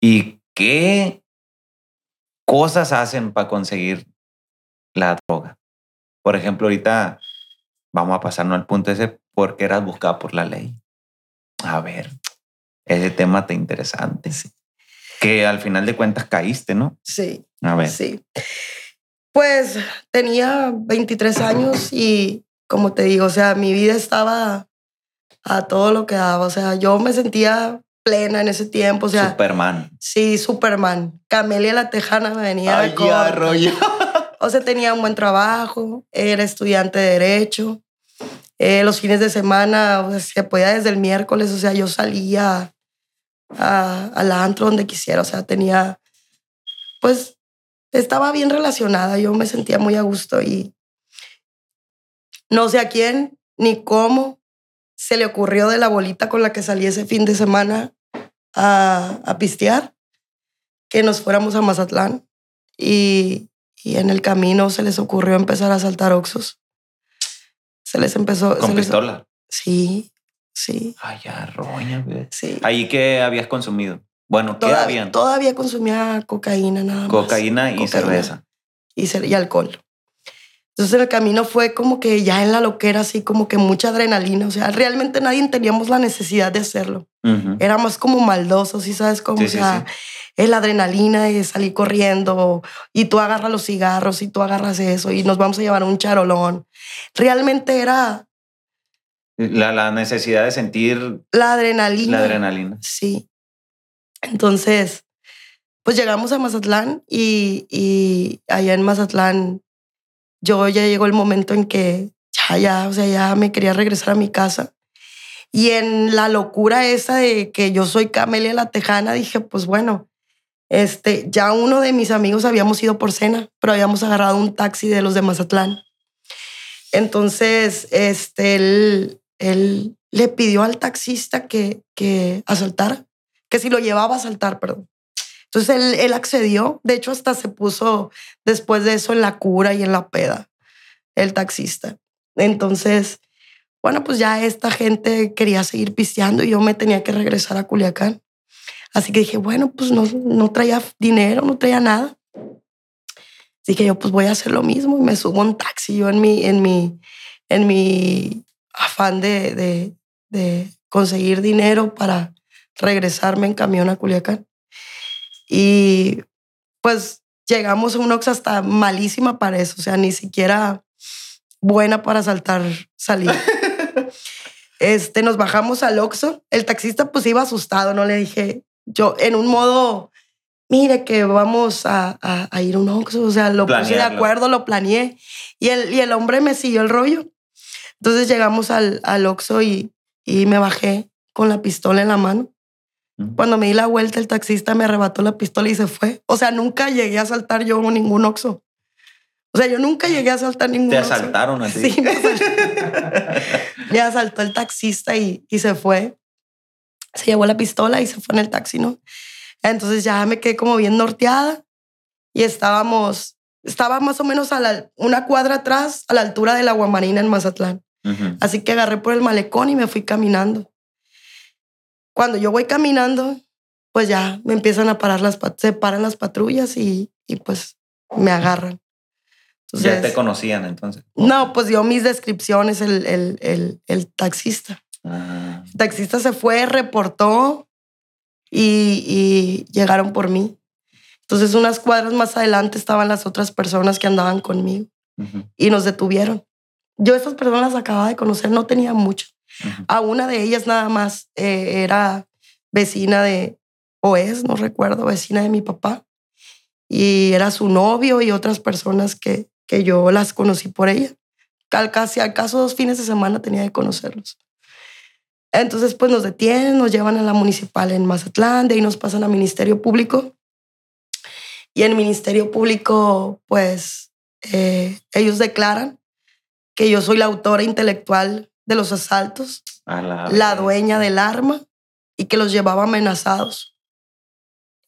Y qué cosas hacen para conseguir la droga. Por ejemplo, ahorita vamos a pasarnos al punto ese, porque eras buscada por la ley. A ver, ese tema está interesante. Que al final de cuentas caíste, ¿no? Sí, A ver. sí. Pues tenía 23 años y como te digo, o sea, mi vida estaba a todo lo que daba. O sea, yo me sentía plena en ese tiempo. O sea, Superman. sí, Superman. Camelia la Tejana me venía Ay, ya, rollo. O sea, tenía un buen trabajo, era estudiante de Derecho. Eh, los fines de semana, o sea, se podía desde el miércoles, o sea, yo salía a, al antro donde quisiera, o sea, tenía, pues, estaba bien relacionada, yo me sentía muy a gusto y no sé a quién ni cómo se le ocurrió de la bolita con la que salí ese fin de semana a, a pistear, que nos fuéramos a Mazatlán y, y en el camino se les ocurrió empezar a saltar oxos. Se les empezó... Con se les- pistola. Sí, sí, Ay, ya, roña, güey. sí. Ahí que habías consumido. Bueno, ¿qué Toda- habían? Todavía consumía cocaína nada más. Cocaína y Cocaína. cerveza. Y, cer- y alcohol. Entonces el camino fue como que ya en la loquera, así como que mucha adrenalina. O sea, realmente nadie teníamos la necesidad de hacerlo. Era más como maldoso, ¿sí sabes cómo? Sí, o sí, sea, sí. es la adrenalina de salir corriendo y tú agarras los cigarros y tú agarras eso y nos vamos a llevar un charolón. Realmente era La, la necesidad de sentir la adrenalina. la adrenalina. Sí. Entonces, pues llegamos a Mazatlán y, y allá en Mazatlán yo ya llegó el momento en que ya, ya, o sea, ya me quería regresar a mi casa. Y en la locura esa de que yo soy Camelia la Tejana, dije, pues bueno, este, ya uno de mis amigos habíamos ido por cena, pero habíamos agarrado un taxi de los de Mazatlán. Entonces, este, él, él le pidió al taxista que, que asaltara, que si lo llevaba a asaltar, perdón. Entonces él, accedió. De hecho, hasta se puso después de eso en la cura y en la peda, el taxista. Entonces, bueno, pues ya esta gente quería seguir pisteando y yo me tenía que regresar a Culiacán. Así que dije, bueno, pues no, no traía dinero, no traía nada. Así que yo pues voy a hacer lo mismo y me subo un taxi yo en mi, en mi, en mi afán de, de, de conseguir dinero para regresarme en camión a Culiacán. Y pues llegamos a un Ox hasta malísima para eso, o sea, ni siquiera buena para saltar salir. este, nos bajamos al Oxxo, el taxista pues iba asustado, no le dije, yo en un modo mire que vamos a, a, ir a un Oxxo. O sea, lo puse de acuerdo, lo planeé. Y el, y el hombre me siguió el rollo. Entonces llegamos al, al Oxxo y, y me bajé con la pistola en la mano. Cuando me di la vuelta, el taxista me arrebató la pistola y se fue. O sea, nunca llegué a saltar yo ningún Oxxo. O sea, yo nunca llegué a saltar ningún Te asaltaron así. Sí, me, asaltó el taxista y, y se fue. Se llevó la pistola y se fue en el taxi, ¿no? Entonces ya me quedé como bien norteada y estábamos, estaba más o menos a la, una cuadra atrás, a la altura de la Guamarina en Mazatlán. Así que agarré por el malecón y me fui caminando. Cuando yo voy caminando, pues ya me empiezan a parar las, se paran las patrullas y, y pues me agarran. ¿Ya te conocían entonces? No, pues dio mis descripciones el, el, el, el taxista. Ah. El taxista se fue, reportó y, llegaron por mí. Entonces, unas cuadras más adelante estaban las otras personas que andaban conmigo y nos detuvieron. Yo estas personas acababa de conocer, no tenía mucho. A una de ellas nada más eh, era vecina de, o es, no recuerdo, vecina de mi papá. Y era su novio y otras personas que, que yo las conocí por ella. casi al caso dos fines de semana tenía que conocerlos. Entonces, pues nos detienen, nos llevan a la municipal en Mazatlán, de ahí nos pasan al Ministerio Público. Y en Ministerio Público, pues eh, ellos declaran que yo soy la autora intelectual de los asaltos, la, dueña del arma y que los llevaba amenazados.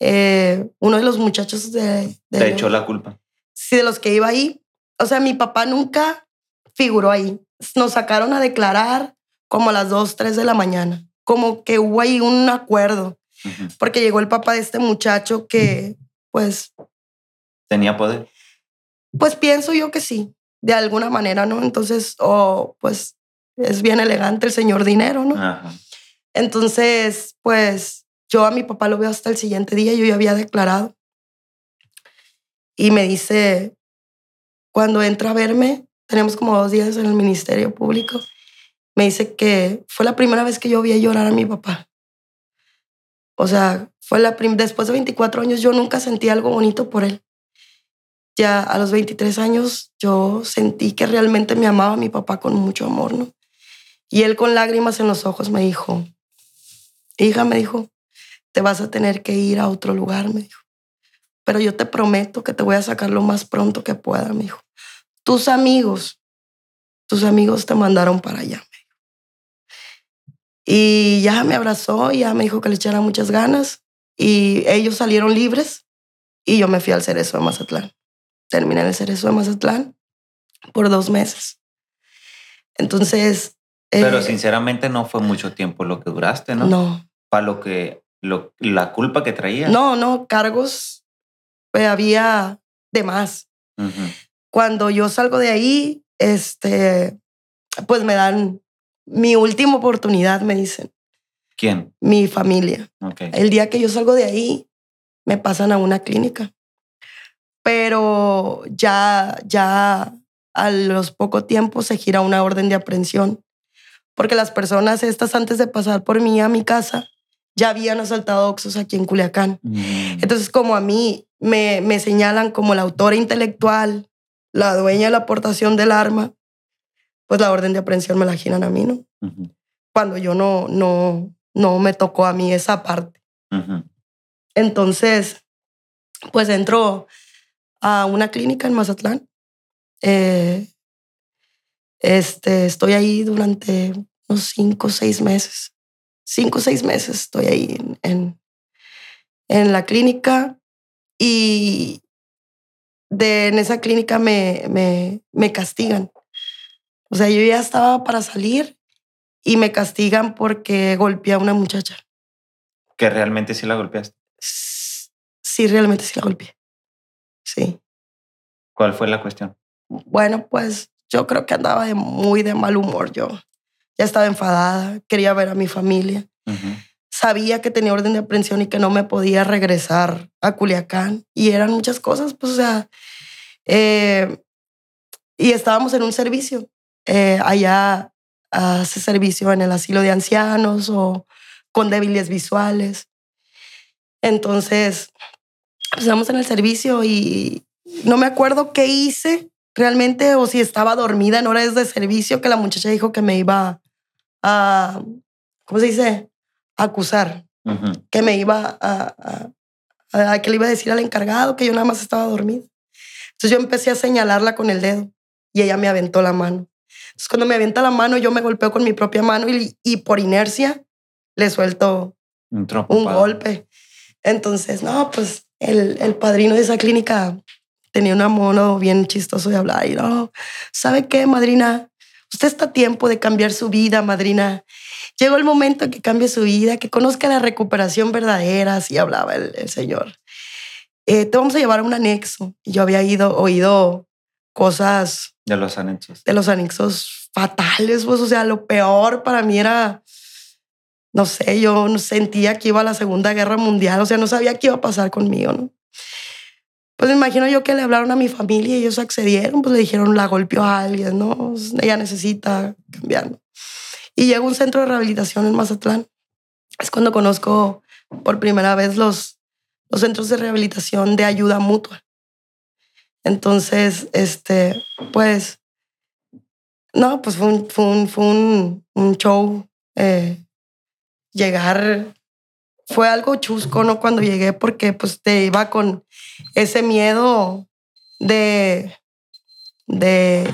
Eh, uno de los muchachos de... de Te echó la culpa. Sí, de los que iba ahí. O sea, mi papá nunca figuró ahí. Nos sacaron a declarar como a las 2, 3 de la mañana. Como que hubo ahí un acuerdo. Porque llegó el papá de este muchacho que, pues... ¿Tenía poder? Pues pienso yo que sí, de alguna manera, ¿no? Entonces, o pues es bien elegante el señor dinero, ¿no? Entonces, pues yo a mi papá lo veo hasta el siguiente día, yo ya había declarado. Y me dice, cuando entra a verme, tenemos como dos días en el Ministerio Público, me dice que fue la primera vez que yo vi a llorar a mi papá. O sea, fue la después de 24 años yo nunca sentí algo bonito por él. Ya a los 23 años yo sentí que realmente me amaba a mi papá con mucho amor, ¿no? Y él con lágrimas en los ojos me dijo, hija, me dijo, te vas a tener que ir a otro lugar, me dijo. Pero yo te prometo que te voy a sacar lo más pronto que pueda, me dijo. Tus amigos, tus amigos te mandaron para allá. Y ya me abrazó, y ya me dijo que le echara muchas ganas y ellos salieron libres y yo me fui al Cerezo de Mazatlán. Terminé en el Cerezo de Mazatlán por dos meses. Entonces... Pero eh, sinceramente no fue mucho tiempo lo que duraste, ¿no? No. Para lo que, lo, la culpa que traía. No, no, cargos pues, había de más. Cuando yo salgo de ahí, este, pues me dan mi última oportunidad, me dicen. ¿Quién? Mi familia. Okay. El día que yo salgo de ahí, me pasan a una clínica. Pero ya, ya a los pocos tiempos se gira una orden de aprehensión. Porque las personas estas, antes de pasar por mí a mi casa, ya habían asaltado Oxos aquí en Culiacán. Mm. Entonces, como a mí me, me señalan como la autora intelectual, la dueña de la aportación del arma, pues la orden de aprehensión me la giran a mí, ¿no? Cuando yo no, no, no me tocó a mí esa parte. Entonces, pues entro a una clínica en Mazatlán. Eh, este, estoy ahí durante unos cinco o seis meses. Cinco o seis meses estoy ahí en, en, en la clínica y de, en esa clínica me, me, me castigan. O sea, yo ya estaba para salir y me castigan porque golpeé a una muchacha. ¿Que realmente sí la golpeaste? Sí, realmente sí la golpeé. Sí. ¿Cuál fue la cuestión? Bueno, pues yo creo que andaba de muy de mal humor yo. Ya estaba enfadada, quería ver a mi familia. Sabía que tenía orden de aprehensión y que no me podía regresar a Culiacán. Y eran muchas cosas, pues, o sea, eh, y estábamos en un servicio eh, allá hace servicio en el asilo de ancianos o con débiles visuales. Entonces, Empezamos en el servicio y no me acuerdo qué hice realmente o si estaba dormida en horas de servicio que la muchacha dijo que me iba a, ¿cómo se dice? A acusar. Que me iba a, a, que le iba a decir al encargado que yo nada más estaba dormida. Entonces yo empecé a señalarla con el dedo y ella me aventó la mano. Entonces cuando me avienta la mano, yo me golpeo con mi propia mano y, y por inercia le suelto un, un golpe. Entonces, no, pues el, el padrino de esa clínica tenía un mono bien chistoso de hablar y no, ¿sabe qué, madrina? Usted está a tiempo de cambiar su vida, madrina. Llegó el momento que cambie su vida, que conozca la recuperación verdadera, así hablaba el, señor. Eh, te vamos a llevar a un anexo. Y yo había ido, oído cosas... De los anexos. De los anexos fatales, pues, o sea, lo peor para mí era, no sé, yo sentía que iba a la Segunda Guerra Mundial, o sea, no sabía qué iba a pasar conmigo, ¿no? Pues me imagino yo que le hablaron a mi familia y ellos accedieron, pues le dijeron, la golpeó a alguien, ¿no? Ella necesita cambiar. Y llego a un centro de rehabilitación en Mazatlán. Es cuando conozco por primera vez los, los centros de rehabilitación de ayuda mutua. Entonces, este, pues, no, pues fue un, fue un, fue un, un show. Eh, llegar fue algo chusco, ¿no? Cuando llegué, porque pues te iba con ese miedo de, de,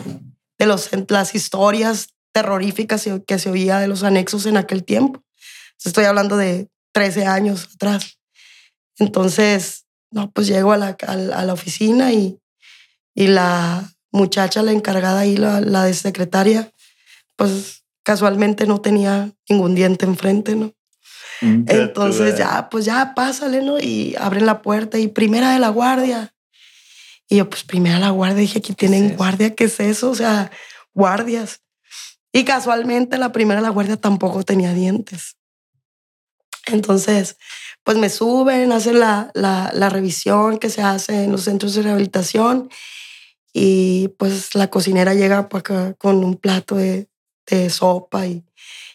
de los, las historias terroríficas que se oía de los anexos en aquel tiempo. Estoy hablando de 13 años atrás. Entonces, no, pues llego a la, a la oficina y, y la muchacha, la encargada ahí, la, la de secretaria, pues casualmente no tenía ningún diente enfrente, ¿no? Mm, Entonces ya, pues ya, pásale, ¿no? Y abren la puerta y primera de la guardia. Y yo, pues primera de la guardia, dije, aquí tienen guardia, ¿qué es eso? O sea, guardias. Y casualmente la primera de la guardia tampoco tenía dientes. Entonces, pues me suben, hacen la, la, la revisión que se hace en los centros de rehabilitación y pues la cocinera llega para acá con un plato de, de sopa y,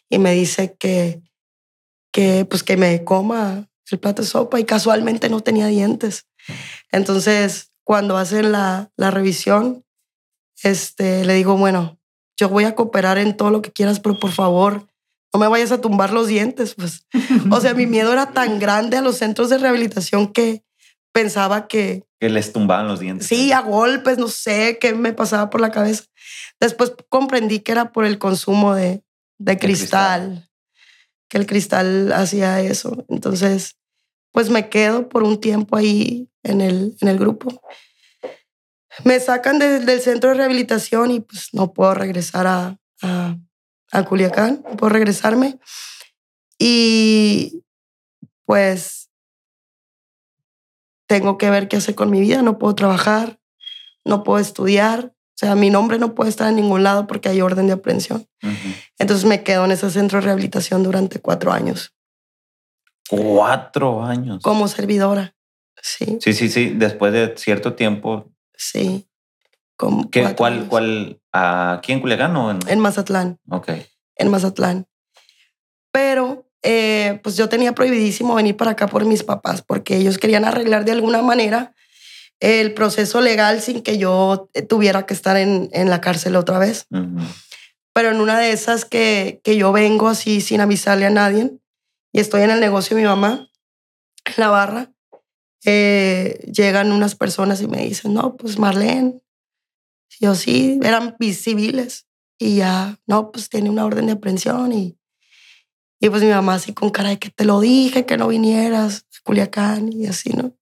y me dice que, que, pues, que me coma el plato de sopa y casualmente no tenía dientes. Entonces, cuando hacen la, la revisión, este, le digo, bueno, yo voy a cooperar en todo lo que quieras, pero por favor, no me vayas a tumbar los dientes. Pues. O sea, mi miedo era tan grande a los centros de rehabilitación que pensaba que... Que les tumbaban los dientes. Sí, a golpes, no sé qué me pasaba por la cabeza. Después comprendí que era por el consumo de, de cristal que el cristal hacía eso. Entonces, pues me quedo por un tiempo ahí en el, en el grupo. Me sacan del centro de rehabilitación y pues no puedo regresar a, a, a Culiacán, no puedo regresarme. Y pues tengo que ver qué hacer con mi vida, no puedo trabajar, no puedo estudiar, o sea, mi nombre no puede estar en ningún lado porque hay orden de aprehensión. Entonces me quedo en ese centro de rehabilitación durante cuatro años. Cuatro años. Como servidora. Sí. Sí, sí, sí. Después de cierto tiempo. Sí. Como ¿Qué, ¿Cuál, cuál? ¿Aquí en Culiacán o en? En Mazatlán. Ok. En Mazatlán. Pero eh, pues yo tenía prohibidísimo venir para acá por mis papás porque ellos querían arreglar de alguna manera el proceso legal sin que yo eh, tuviera que estar en, en la cárcel otra vez. Pero en una de esas que, que yo vengo así sin avisarle a nadie y estoy en el negocio de mi mamá, en la barra, eh, llegan unas personas y me dicen, no, pues Marlene. Yo sí, eran civiles y ya, no, pues tiene una orden de aprehensión y, y pues mi mamá así con cara de que te lo dije, que no vinieras a Culiacán y así, ¿no?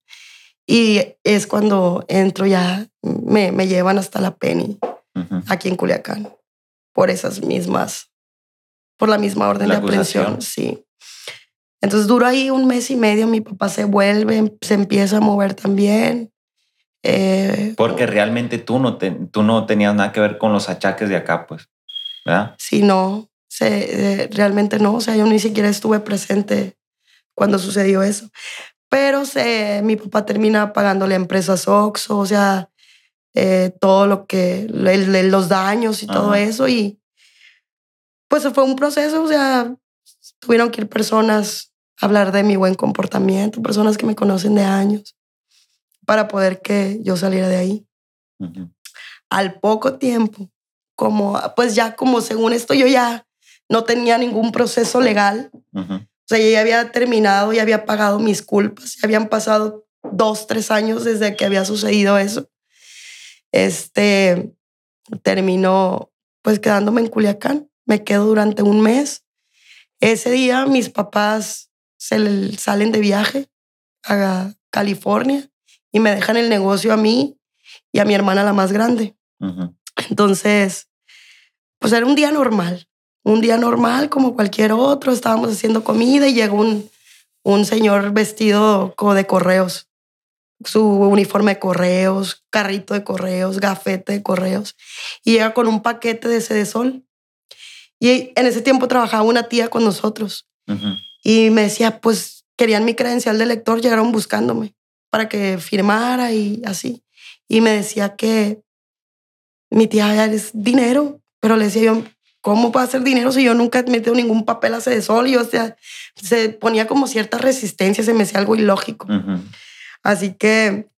Y es cuando entro ya, me, me llevan hasta la Penny, aquí en Culiacán, por esas mismas, por la misma orden de aprehensión, sí. Entonces duro ahí un mes y medio, mi papá se vuelve, se empieza a mover también. Eh, Porque realmente tú no, te, tú no tenías nada que ver con los achaques de acá, pues, ¿verdad? Sí, no, se, eh, realmente no, o sea, yo ni siquiera estuve presente cuando sucedió eso pero se, mi papá termina pagando la empresa Soxo, o sea, eh, todo lo que, los daños y todo eso. Y pues fue un proceso, o sea, tuvieron que ir personas a hablar de mi buen comportamiento, personas que me conocen de años. para poder que yo saliera de ahí. Al poco tiempo, como pues ya como según esto yo ya no tenía ningún proceso legal. O sea, ya había terminado, ya había pagado mis culpas, ya habían pasado dos, tres años desde que había sucedido eso. Este terminó pues quedándome en Culiacán. Me quedo durante un mes. Ese día mis papás se salen de viaje a California y me dejan el negocio a mí y a mi hermana la más grande. Entonces, pues era un día normal, un día normal como cualquier otro. Estábamos haciendo comida y llegó un, un señor vestido como de correos, su uniforme de correos, carrito de correos, gafete de correos, y llega con un paquete de sede sol. Y en ese tiempo trabajaba una tía con nosotros y me decía, pues querían mi credencial de lector, llegaron buscándome para que firmara y así. Y me decía que mi tía es dinero, pero le decía yo, ¿cómo puede ser dinero si yo nunca he metido ningún papel a de sol? Y o sea, se ponía como cierta resistencia, se me hacía algo ilógico. Así que,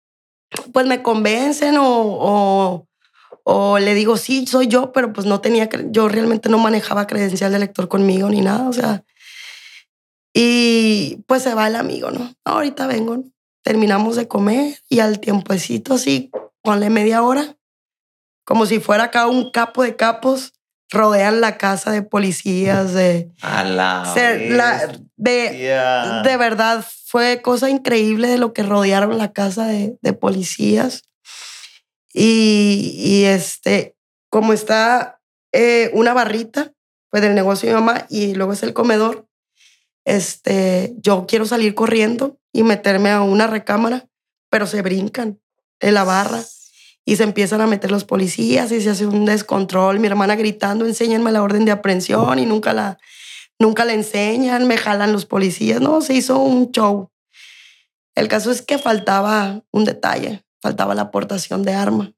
pues me convencen o, o, le digo, sí, soy yo, pero pues no tenía, yo realmente no manejaba credencial de lector conmigo ni nada, o sea. Y pues se va el amigo, ¿no? Ahorita vengo, terminamos de comer y al tiempecito así, ponle media hora, como si fuera acá un capo de capos, rodean la casa de policías, de... A la, de, de verdad, fue cosa increíble de lo que rodearon la casa de, de policías. Y, y, este, como está eh, una barrita, pues del negocio de mi mamá, y luego es el comedor, este, yo quiero salir corriendo y meterme a una recámara, pero se brincan en la barra y se empiezan a meter los policías y se hace un descontrol. Mi hermana gritando, enséñenme la orden de aprehensión y nunca la, nunca la enseñan, me jalan los policías. No, se hizo un show. El caso es que faltaba un detalle, faltaba la aportación de arma.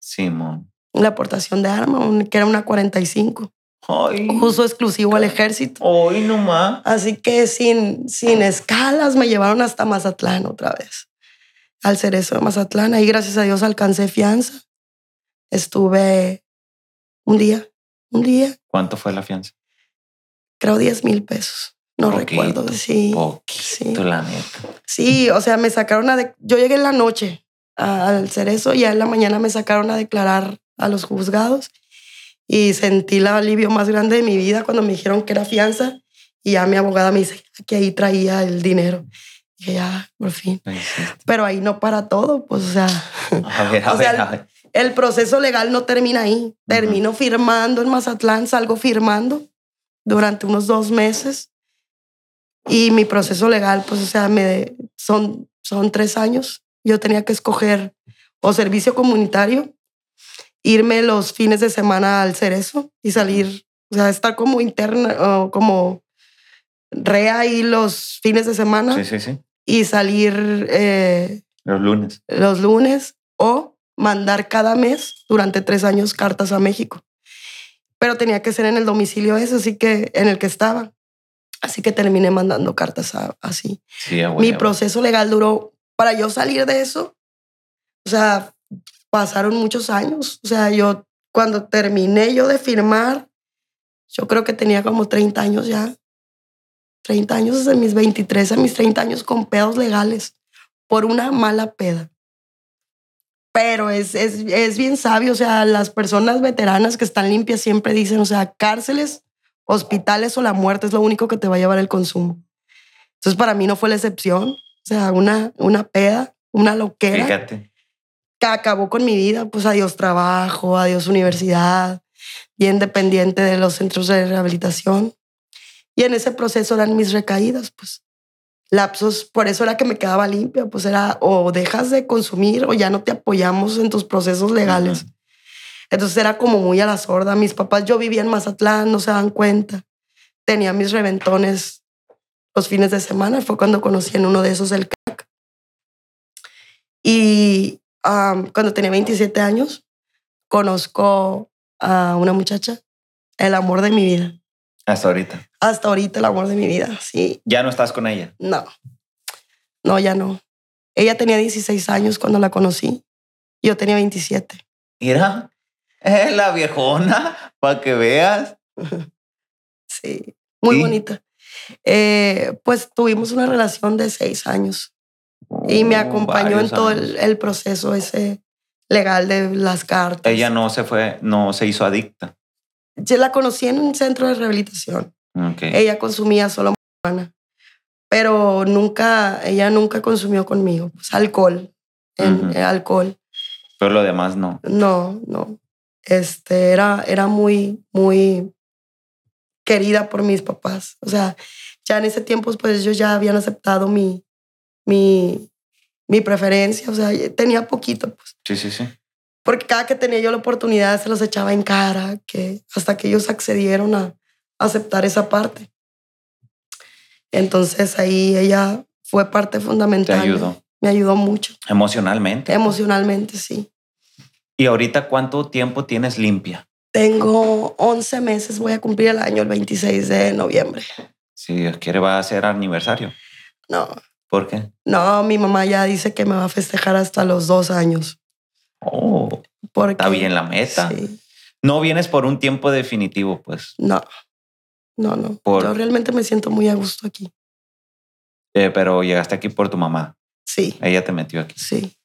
Simón. La aportación de arma, que era una 45. Ay, uso exclusivo al ejército. Hoy nomás. Así que sin, sin escalas me llevaron hasta Mazatlán otra vez al Cerezo de Mazatlán. Ahí, gracias a Dios, alcancé fianza. Estuve un día, un día. ¿Cuánto fue la fianza? Creo 10 mil pesos. No recuerdo. Sí. Poquito, la neta. Sí, o sea, me sacaron a... De... Yo llegué en la noche al Cerezo y ya en la mañana me sacaron a declarar a los juzgados y sentí el alivio más grande de mi vida cuando me dijeron que era fianza y ya mi abogada me dice que ahí traía el dinero ya, por fin. Pero ahí no para todo, pues, o sea. A ver, a ver, El, proceso legal no termina ahí. Termino firmando en Mazatlán, salgo firmando durante unos dos meses. Y mi proceso legal, pues, o sea, me, son, son tres años. Yo tenía que escoger o servicio comunitario, irme los fines de semana al cerezo y salir, o sea, estar como interna o como rea ahí los fines de semana. Sí, sí, sí y salir eh, los lunes. Los lunes o mandar cada mes durante tres años cartas a México. Pero tenía que ser en el domicilio ese, así que en el que estaba. Así que terminé mandando cartas así. Mi proceso legal duró para yo salir de eso. O sea, pasaron muchos años. O sea, yo cuando terminé yo de firmar, yo creo que tenía como 30 años ya. 30 años, desde mis 23 a mis 30 años con pedos legales por una mala peda. Pero es, es, es bien sabio, o sea, las personas veteranas que están limpias siempre dicen, o sea, cárceles, hospitales o la muerte es lo único que te va a llevar el consumo. Entonces, para mí no fue la excepción. O sea, una, una peda, una loquera. Fíjate. Que acabó con mi vida. Pues adiós trabajo, adiós universidad, bien dependiente de los centros de rehabilitación. Y en ese proceso eran mis recaídas, pues lapsos, por eso era que me quedaba limpia, pues era o dejas de consumir o ya no te apoyamos en tus procesos legales. Entonces era como muy a la sorda. Mis papás, yo vivía en Mazatlán, no se dan cuenta. Tenía mis reventones los fines de semana, fue cuando conocí en uno de esos el crack. Y cuando tenía 27 años, conozco a una muchacha, el amor de mi vida. Hasta ahorita. Hasta ahorita el amor de mi vida, sí. ¿Ya no estás con ella? No. No, ya no. Ella tenía 16 años cuando la conocí. Yo tenía 27. Mira, es la viejona, para que veas. Sí, muy bonita. Eh, pues tuvimos una relación de seis años y me Oh, acompañó en todo el, el proceso ese legal de las cartas. Ella no se fue, no se hizo adicta. Yo la conocí en un centro de rehabilitación. Ok. Ella consumía solo marihuana, pero nunca, ella nunca consumió conmigo. Pues alcohol, en, alcohol. Pero lo demás no. No, no. Este, era, era muy, muy querida por mis papás. O sea, ya en ese tiempo, pues ellos ya habían aceptado mi, mi, mi preferencia. O sea, tenía poquito, pues. Sí, sí, sí. Porque cada que tenía yo la oportunidad se los echaba en cara, que hasta que ellos accedieron a aceptar esa parte. Entonces ahí ella fue parte Te fundamental. ayudó Me ayudó mucho. emocionalmente. Emocionalmente, sí. ¿Y ahorita cuánto tiempo tienes limpia? Tengo 11 meses, voy a cumplir el año el 26 de noviembre. Si Dios quiere, va a ser aniversario. No, ¿Por qué? no, mi mamá ya dice que me va a festejar hasta los dos años. Oh, Porque, está bien la meta. Sí, No vienes por un tiempo definitivo, pues. no, no, no. Por- Yo realmente me siento muy a gusto aquí. Eh, pero llegaste aquí por tu mamá. Sí, Ella te metió aquí. sí.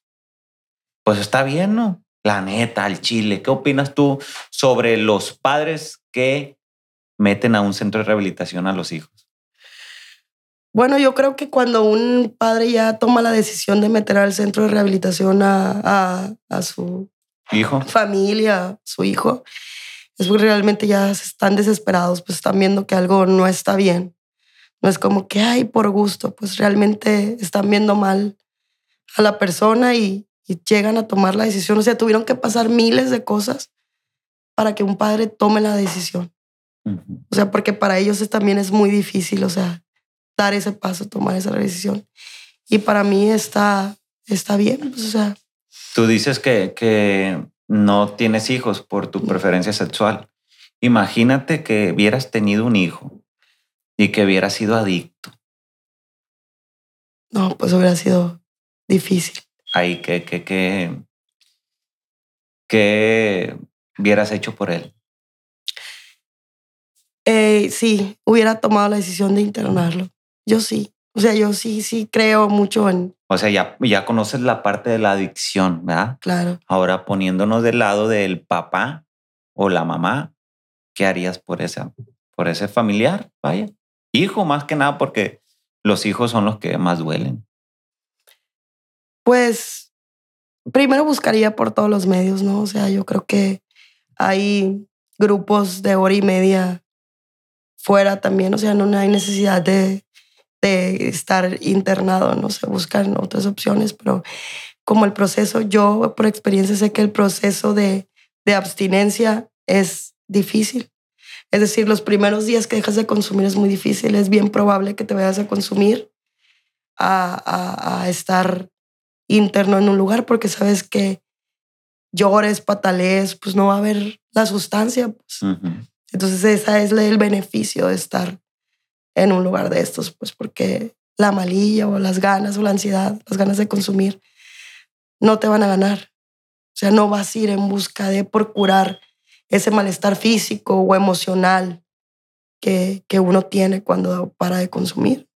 Pues está bien, ¿no? La neta, al chile. ¿Qué opinas tú sobre los padres que meten a un centro de rehabilitación a los hijos? Bueno, yo creo que cuando un padre ya toma la decisión de meter al centro de rehabilitación a, a, a su Hijo, familia, su hijo, es porque realmente ya están desesperados, pues están viendo que algo no está bien. No es como que, ay, por gusto, pues realmente están viendo mal a la persona y, y llegan a tomar la decisión. O sea, tuvieron que pasar miles de cosas para que un padre tome la decisión. O sea, porque para ellos también es muy difícil, o sea, dar ese paso, tomar esa decisión. Y para mí está, está bien, pues, o sea, tú dices que, que no tienes hijos por tu preferencia sexual. Imagínate que hubieras tenido un hijo y que hubiera sido adicto. no, pues hubiera sido difícil. Ahí, que, que, que, que hubieras hecho por él. Eh, sí, hubiera tomado la decisión de internarlo. Yo sí. O sea, yo sí, sí creo mucho en, O sea, ya, ya conoces la parte de la adicción, ¿verdad? claro. Ahora poniéndonos del lado del papá o la mamá, ¿qué harías por esa, por ese familiar? Vaya, hijo más que nada porque los hijos son los que más duelen. Pues primero buscaría por todos los medios, ¿no? O sea, yo creo que hay grupos de hora y media fuera también, o sea, no hay necesidad de, de estar internado, no se buscan otras opciones, pero como el proceso, yo por experiencia sé que el proceso de, de abstinencia es difícil. Es decir, los primeros días que dejas de consumir es muy difícil, es bien probable que te vayas a consumir a, a, a estar interno en un lugar porque sabes que llores, patalees, pues no va a haber la sustancia. pues. Entonces ese es el beneficio de estar en un lugar de estos, pues porque la malilla o las ganas o la ansiedad, las ganas de consumir, no te van a ganar. O sea, no vas a ir en busca de procurar ese malestar físico o emocional que, que uno tiene cuando para de consumir.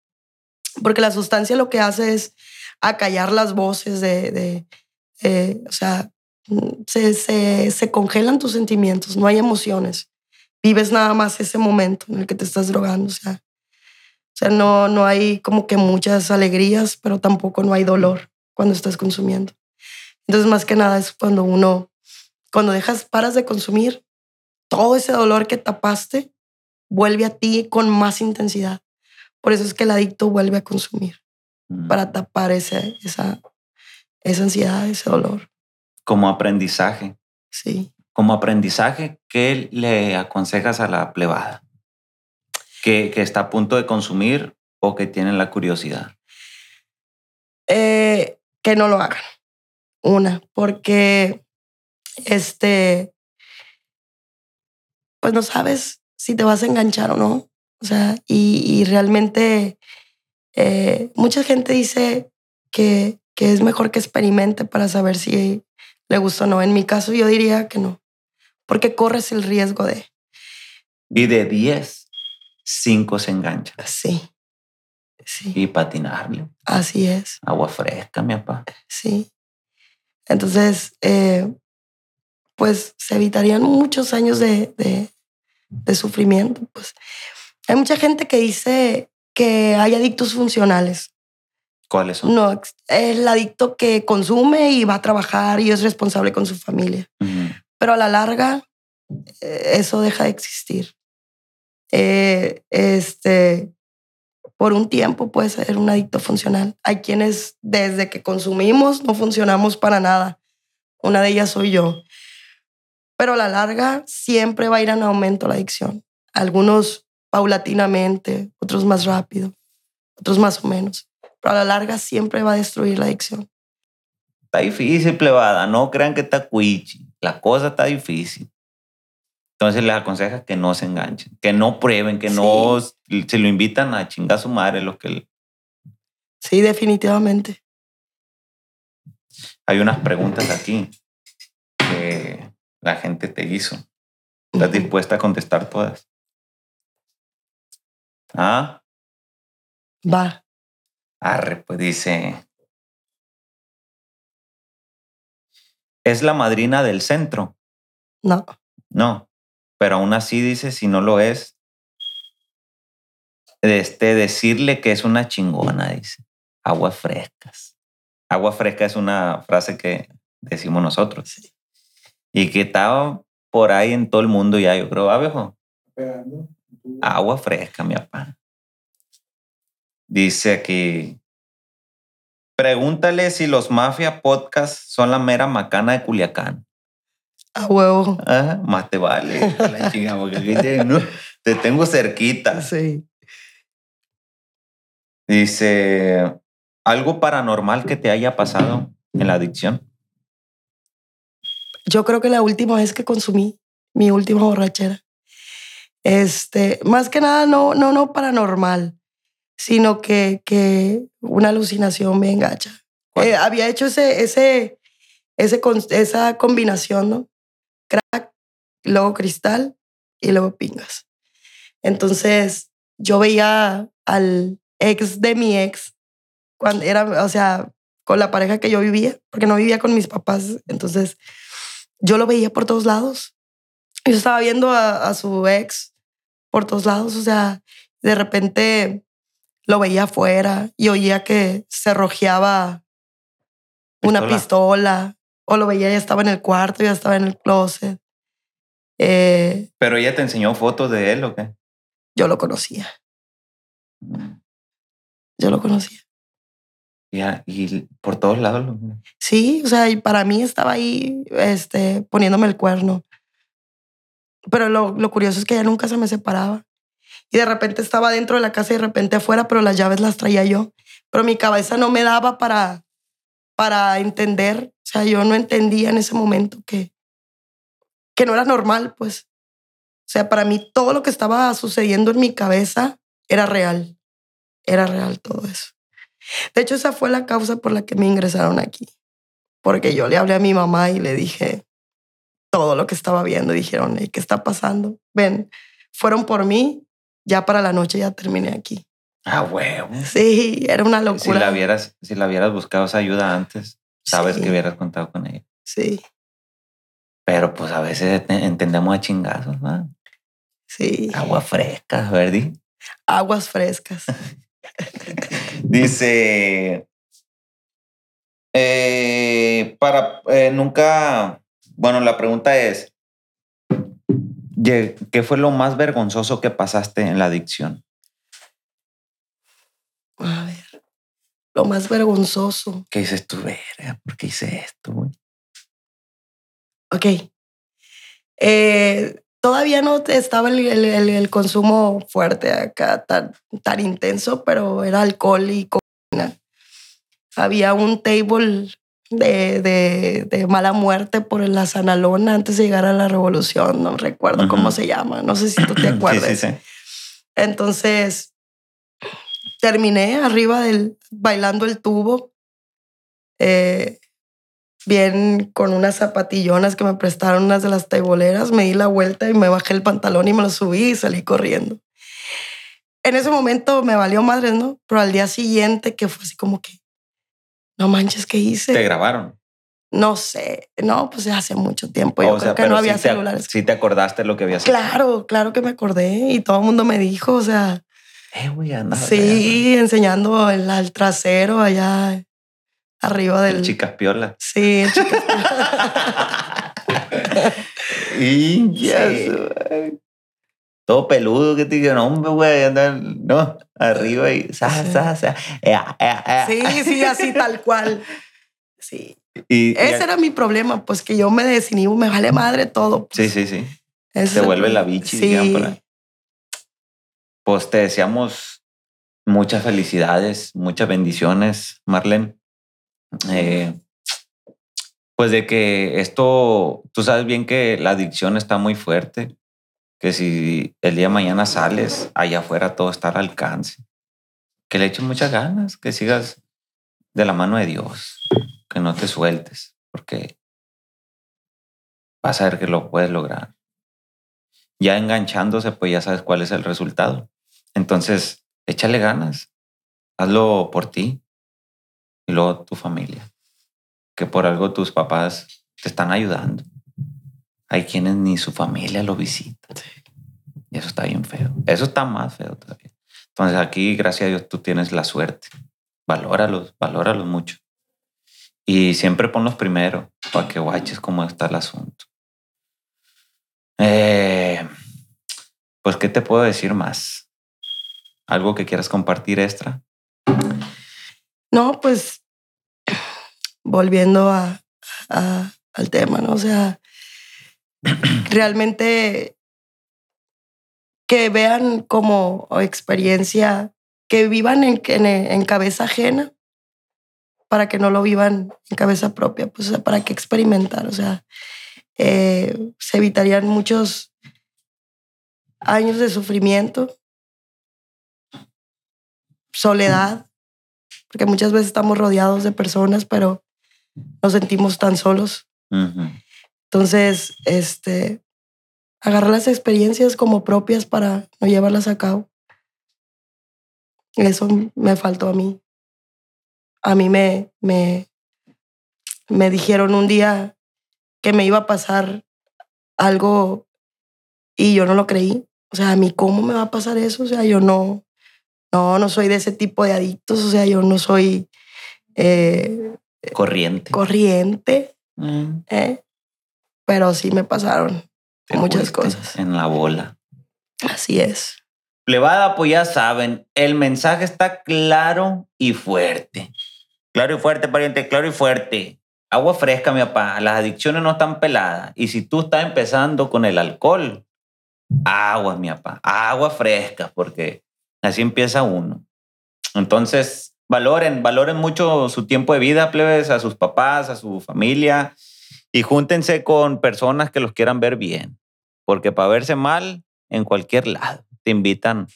Porque la sustancia lo que hace es acallar las voces de, o sea, se, se, se congelan tus sentimientos, no hay emociones. Vives nada más ese momento en el que te estás drogando, o sea, o sea no, no hay como que muchas alegrías, pero tampoco no hay dolor cuando estás consumiendo. Entonces, más que nada es cuando uno, cuando dejas, paras de consumir, todo ese dolor que tapaste vuelve a ti con más intensidad. Por eso es que el adicto vuelve a consumir, Ujú. para tapar ese, esa, esa ansiedad, ese dolor. Como aprendizaje. Sí. Como aprendizaje, ¿qué le aconsejas a la plebada? Que, que está a punto de consumir o que tiene la curiosidad. Eh, que no lo hagan. Una, porque este, pues no sabes si te vas a enganchar o no. O sea, y, y realmente eh, mucha gente dice que que es mejor que experimente para saber si le gusta o no. En mi caso yo diría que no, porque corres el riesgo de... Y de 10, 5 se enganchan. Sí, sí, Y patinarle. así es, Agua fresca, mi papá. sí. Entonces, eh, pues se evitarían muchos años de, de- de sufrimiento. Pues hay mucha gente que dice que hay adictos funcionales. ¿Cuáles son? No, es el adicto que consume y va a trabajar y es responsable con su familia. Pero a la larga, eh, eso deja de existir. Eh, este, por un tiempo puede ser un adicto funcional. Hay quienes desde que consumimos no funcionamos para nada. Una de ellas soy yo. Pero a la larga siempre va a ir en aumento la adicción. Algunos paulatinamente, otros más rápido, otros más o menos. Pero a la larga siempre va a destruir la adicción. Está difícil, plebada. No crean que está cuichi. La cosa está difícil. Entonces les aconseja que no se enganchen, que no prueben, que no se lo invitan a chingar a su madre. Los que Sí, definitivamente. hay unas preguntas aquí que la gente te hizo. ¿Estás dispuesta a contestar todas? Ah, Va. arre, pues dice. ¿Es la madrina del centro? No. No, pero aún así dice, si no lo es, este, decirle que es una chingona, dice. Aguas frescas. Agua fresca es una frase que decimos nosotros. Sí. Y que está por ahí en todo el mundo ya, yo creo. Pegando. Agua fresca, mi papá. Dice aquí, pregúntale si los Mafia Podcast son la mera macana de Culiacán. A huevo. Ajá, más te vale. La chinga, porque aquí te, no, te tengo cerquita. Sí. Dice, ¿algo paranormal que te haya pasado en la adicción? Yo creo que la última vez que consumí mi última borrachera, este, más que nada no, no, no paranormal, sino que, que una alucinación me engacha. Eh, había hecho ese, ese, ese, esa combinación, ¿no? Crack, luego cristal y luego pingas. Entonces yo veía al ex de mi ex cuando era, o sea, con la pareja que yo vivía, porque no vivía con mis papás. Entonces yo lo veía por todos lados. Yo estaba viendo a, a su ex por todos lados, o sea, de repente lo veía afuera y oía que se rojeaba una Pistola. pistola, o lo veía ya estaba en el cuarto, ya estaba en el closet. Eh, ¿Pero ella te enseñó fotos de él o qué? yo lo conocía, yo lo conocía. Y por todos lados. lo- Sí, o sea, y para mí estaba ahí este, poniéndome el cuerno. Pero lo, lo curioso es que ella nunca se me separaba. Y de repente estaba dentro de la casa y de repente afuera, pero las llaves las traía yo. Pero mi cabeza no me daba para, para entender. O sea, yo no entendía en ese momento que, que no era normal, pues. O sea, para mí todo lo que estaba sucediendo en mi cabeza era real. Era real todo eso. De hecho, esa fue la causa por la que me ingresaron aquí. Porque yo le hablé a mi mamá y le dije todo lo que estaba viendo. Dijeron, "Ey, ¿qué está pasando? Ven, fueron por mí. Ya para la noche ya terminé aquí. Ah, huevo. Sí, era una Si locura. la vieras, si la hubieras buscado esa ayuda antes, sabes Sí. que hubieras contado con ella. Sí, Pero pues a veces te- entendemos a chingazos, ¿no? sí. Agua fresca, ¿verdad? Aguas frescas. Dice, eh, para eh, nunca, bueno, la pregunta es, ¿qué fue lo más vergonzoso que pasaste en la adicción? A ver, lo más vergonzoso. ¿Qué dices tú, verga? ¿Por qué hice esto? güey? Ok. Eh, todavía no estaba el, el- el- consumo fuerte acá, tan, tan intenso, pero era alcohol y cocaína. Había un table de, de, de mala muerte por la Sanalona antes de llegar a la revolución. No recuerdo cómo Ujú. se llama. No sé si tú te acuerdas. Sí, sí, sí. Entonces terminé arriba del bailando el tubo eh, bien con unas zapatillonas que me prestaron unas de las teiboleras, me di la vuelta y me bajé el pantalón y me lo subí y salí corriendo. En ese momento me valió madre, ¿no? Pero al día siguiente que fue así como que, no manches, ¿qué hice? ¿Te grabaron? No sé, no, pues hace mucho tiempo. Yo creo que no había celulares. Sí te acordaste lo que había Claro, claro que me acordé y todo el mundo me dijo, o sea. Eh, güey, anda. Sí, enseñando el, trasero allá arriba del. El chicas piola. Sí, el chicas y ya. Todo peludo que te digan, hombre, güey, andar, no, arriba y sa, sa, sa. Sí, sí, así tal cual. Sí. Y, Ese era mi problema, pues que yo me decidí, me vale madre todo. Pues. Sí, sí, sí. Se vuelve la bichi, sí. Pues te deseamos muchas felicidades, muchas bendiciones, Marlene. Eh, pues de que esto, tú sabes bien que la adicción está muy fuerte, que si el día de mañana sales, allá afuera todo está al alcance. Que le eches muchas ganas, que sigas de la mano de Dios que no te sueltes, porque vas a ver que lo puedes lograr. Ya enganchándose, pues ya sabes cuál es el resultado. Entonces, échale ganas, hazlo por ti y luego tu familia, que por algo tus papás te están ayudando. Hay quienes ni su familia lo visitan. Y eso está bien feo. Eso está más feo todavía. Entonces aquí, gracias a Dios, tú tienes la suerte. Valóralos, valóralos mucho. Y siempre ponlos primero para que guaches cómo está el asunto. Eh, pues, ¿qué te puedo decir más? ¿Algo que quieras compartir extra? No, pues volviendo a, al tema, ¿no? O sea, realmente que vean como experiencia, que vivan en, en cabeza ajena para que no lo vivan en cabeza propia, pues para que experimentar, o sea, eh, se evitarían muchos años de sufrimiento, soledad, porque muchas veces estamos rodeados de personas, pero nos sentimos tan solos. Entonces, este, agarrar las experiencias como propias para no llevarlas a cabo. Eso me faltó a mí a mí me, me, me dijeron un día que me iba a pasar algo y yo no lo creí. O sea, a mí, ¿cómo me va a pasar eso? O sea, yo no, no, no soy de ese tipo de adictos. O sea, yo no soy... Eh, corriente. Corriente. Mm. ¿eh? Pero sí me pasaron muchas cosas. En la bola. Así es. Plebada, pues ya saben, el mensaje está claro y fuerte. Claro y fuerte, pariente, claro y fuerte. Agua fresca, mi papá. Las adicciones no están peladas. Y si tú estás empezando con el alcohol, agua, mi papá. Agua fresca, porque así empieza uno. Entonces, valoren, valoren mucho su tiempo de vida, plebes, a sus papás, a su familia. Y júntense con personas que los quieran ver bien. Porque para verse mal, en cualquier lado, te invitan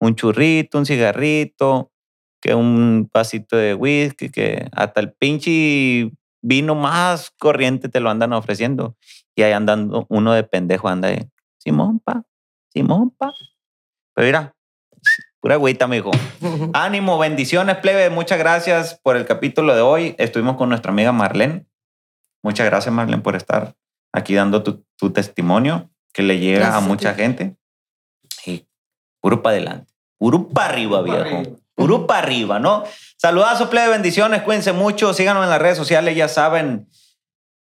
un churrito, un cigarrito, que un pasito de whisky, que hasta el pinche vino más corriente te lo andan ofreciendo. Y ahí andando uno de pendejo anda ahí. Simón, pa, Simón, pa. Pero mira, pura agüita, mijo. Ánimo, bendiciones, plebe. Muchas gracias por el capítulo de hoy. Estuvimos con nuestra amiga Marlene. Muchas gracias, Marlene, por estar aquí dando tu, testimonio que le llega a mucha gente. Y puro para adelante. Puro para arriba, viejo. Puro para arriba, ¿no? Saludazo, plebe, bendiciones, cuídense mucho, síganos en las redes sociales, ya saben.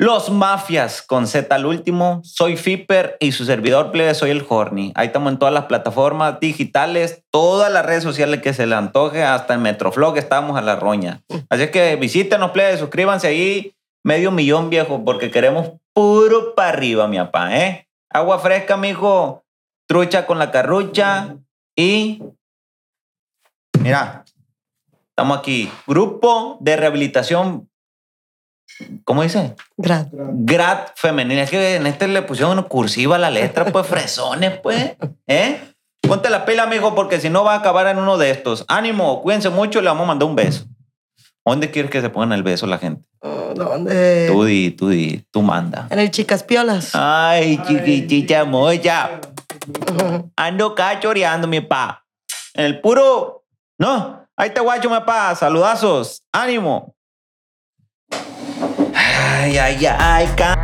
Los Mafias con Z al último. Soy Fipper y su servidor plebe soy el Horny. Ahí estamos en todas las plataformas digitales, todas las redes sociales que se le antoje, hasta en Metroflog estamos a la roña. Así que visítenos, plebe, suscríbanse ahí. Medio millón, viejo, porque queremos puro para arriba, mi papá, ¿eh? Agua fresca, mijo. Trucha con la carrucha y Mira, estamos aquí. Grupo de rehabilitación. ¿Cómo dice? Grad. Grad femenina. Es que en este le pusieron cursiva la letra, pues fresones, pues. ¿Eh? Ponte la pila, amigo, porque si no va a acabar en uno de estos. Ánimo, cuídense mucho, le vamos a mandar un beso. ¿Dónde quieres que se pongan el beso la gente? Oh, ¿Dónde? Tú di, tú di, tú manda. En el Chicas Piolas. Ay, chiquitita mocha. Ando cachoreando, mi pa. En el puro. No, ahí te guacho, mi pa. Saludazos. Ánimo. Ay, ay, ay, ca-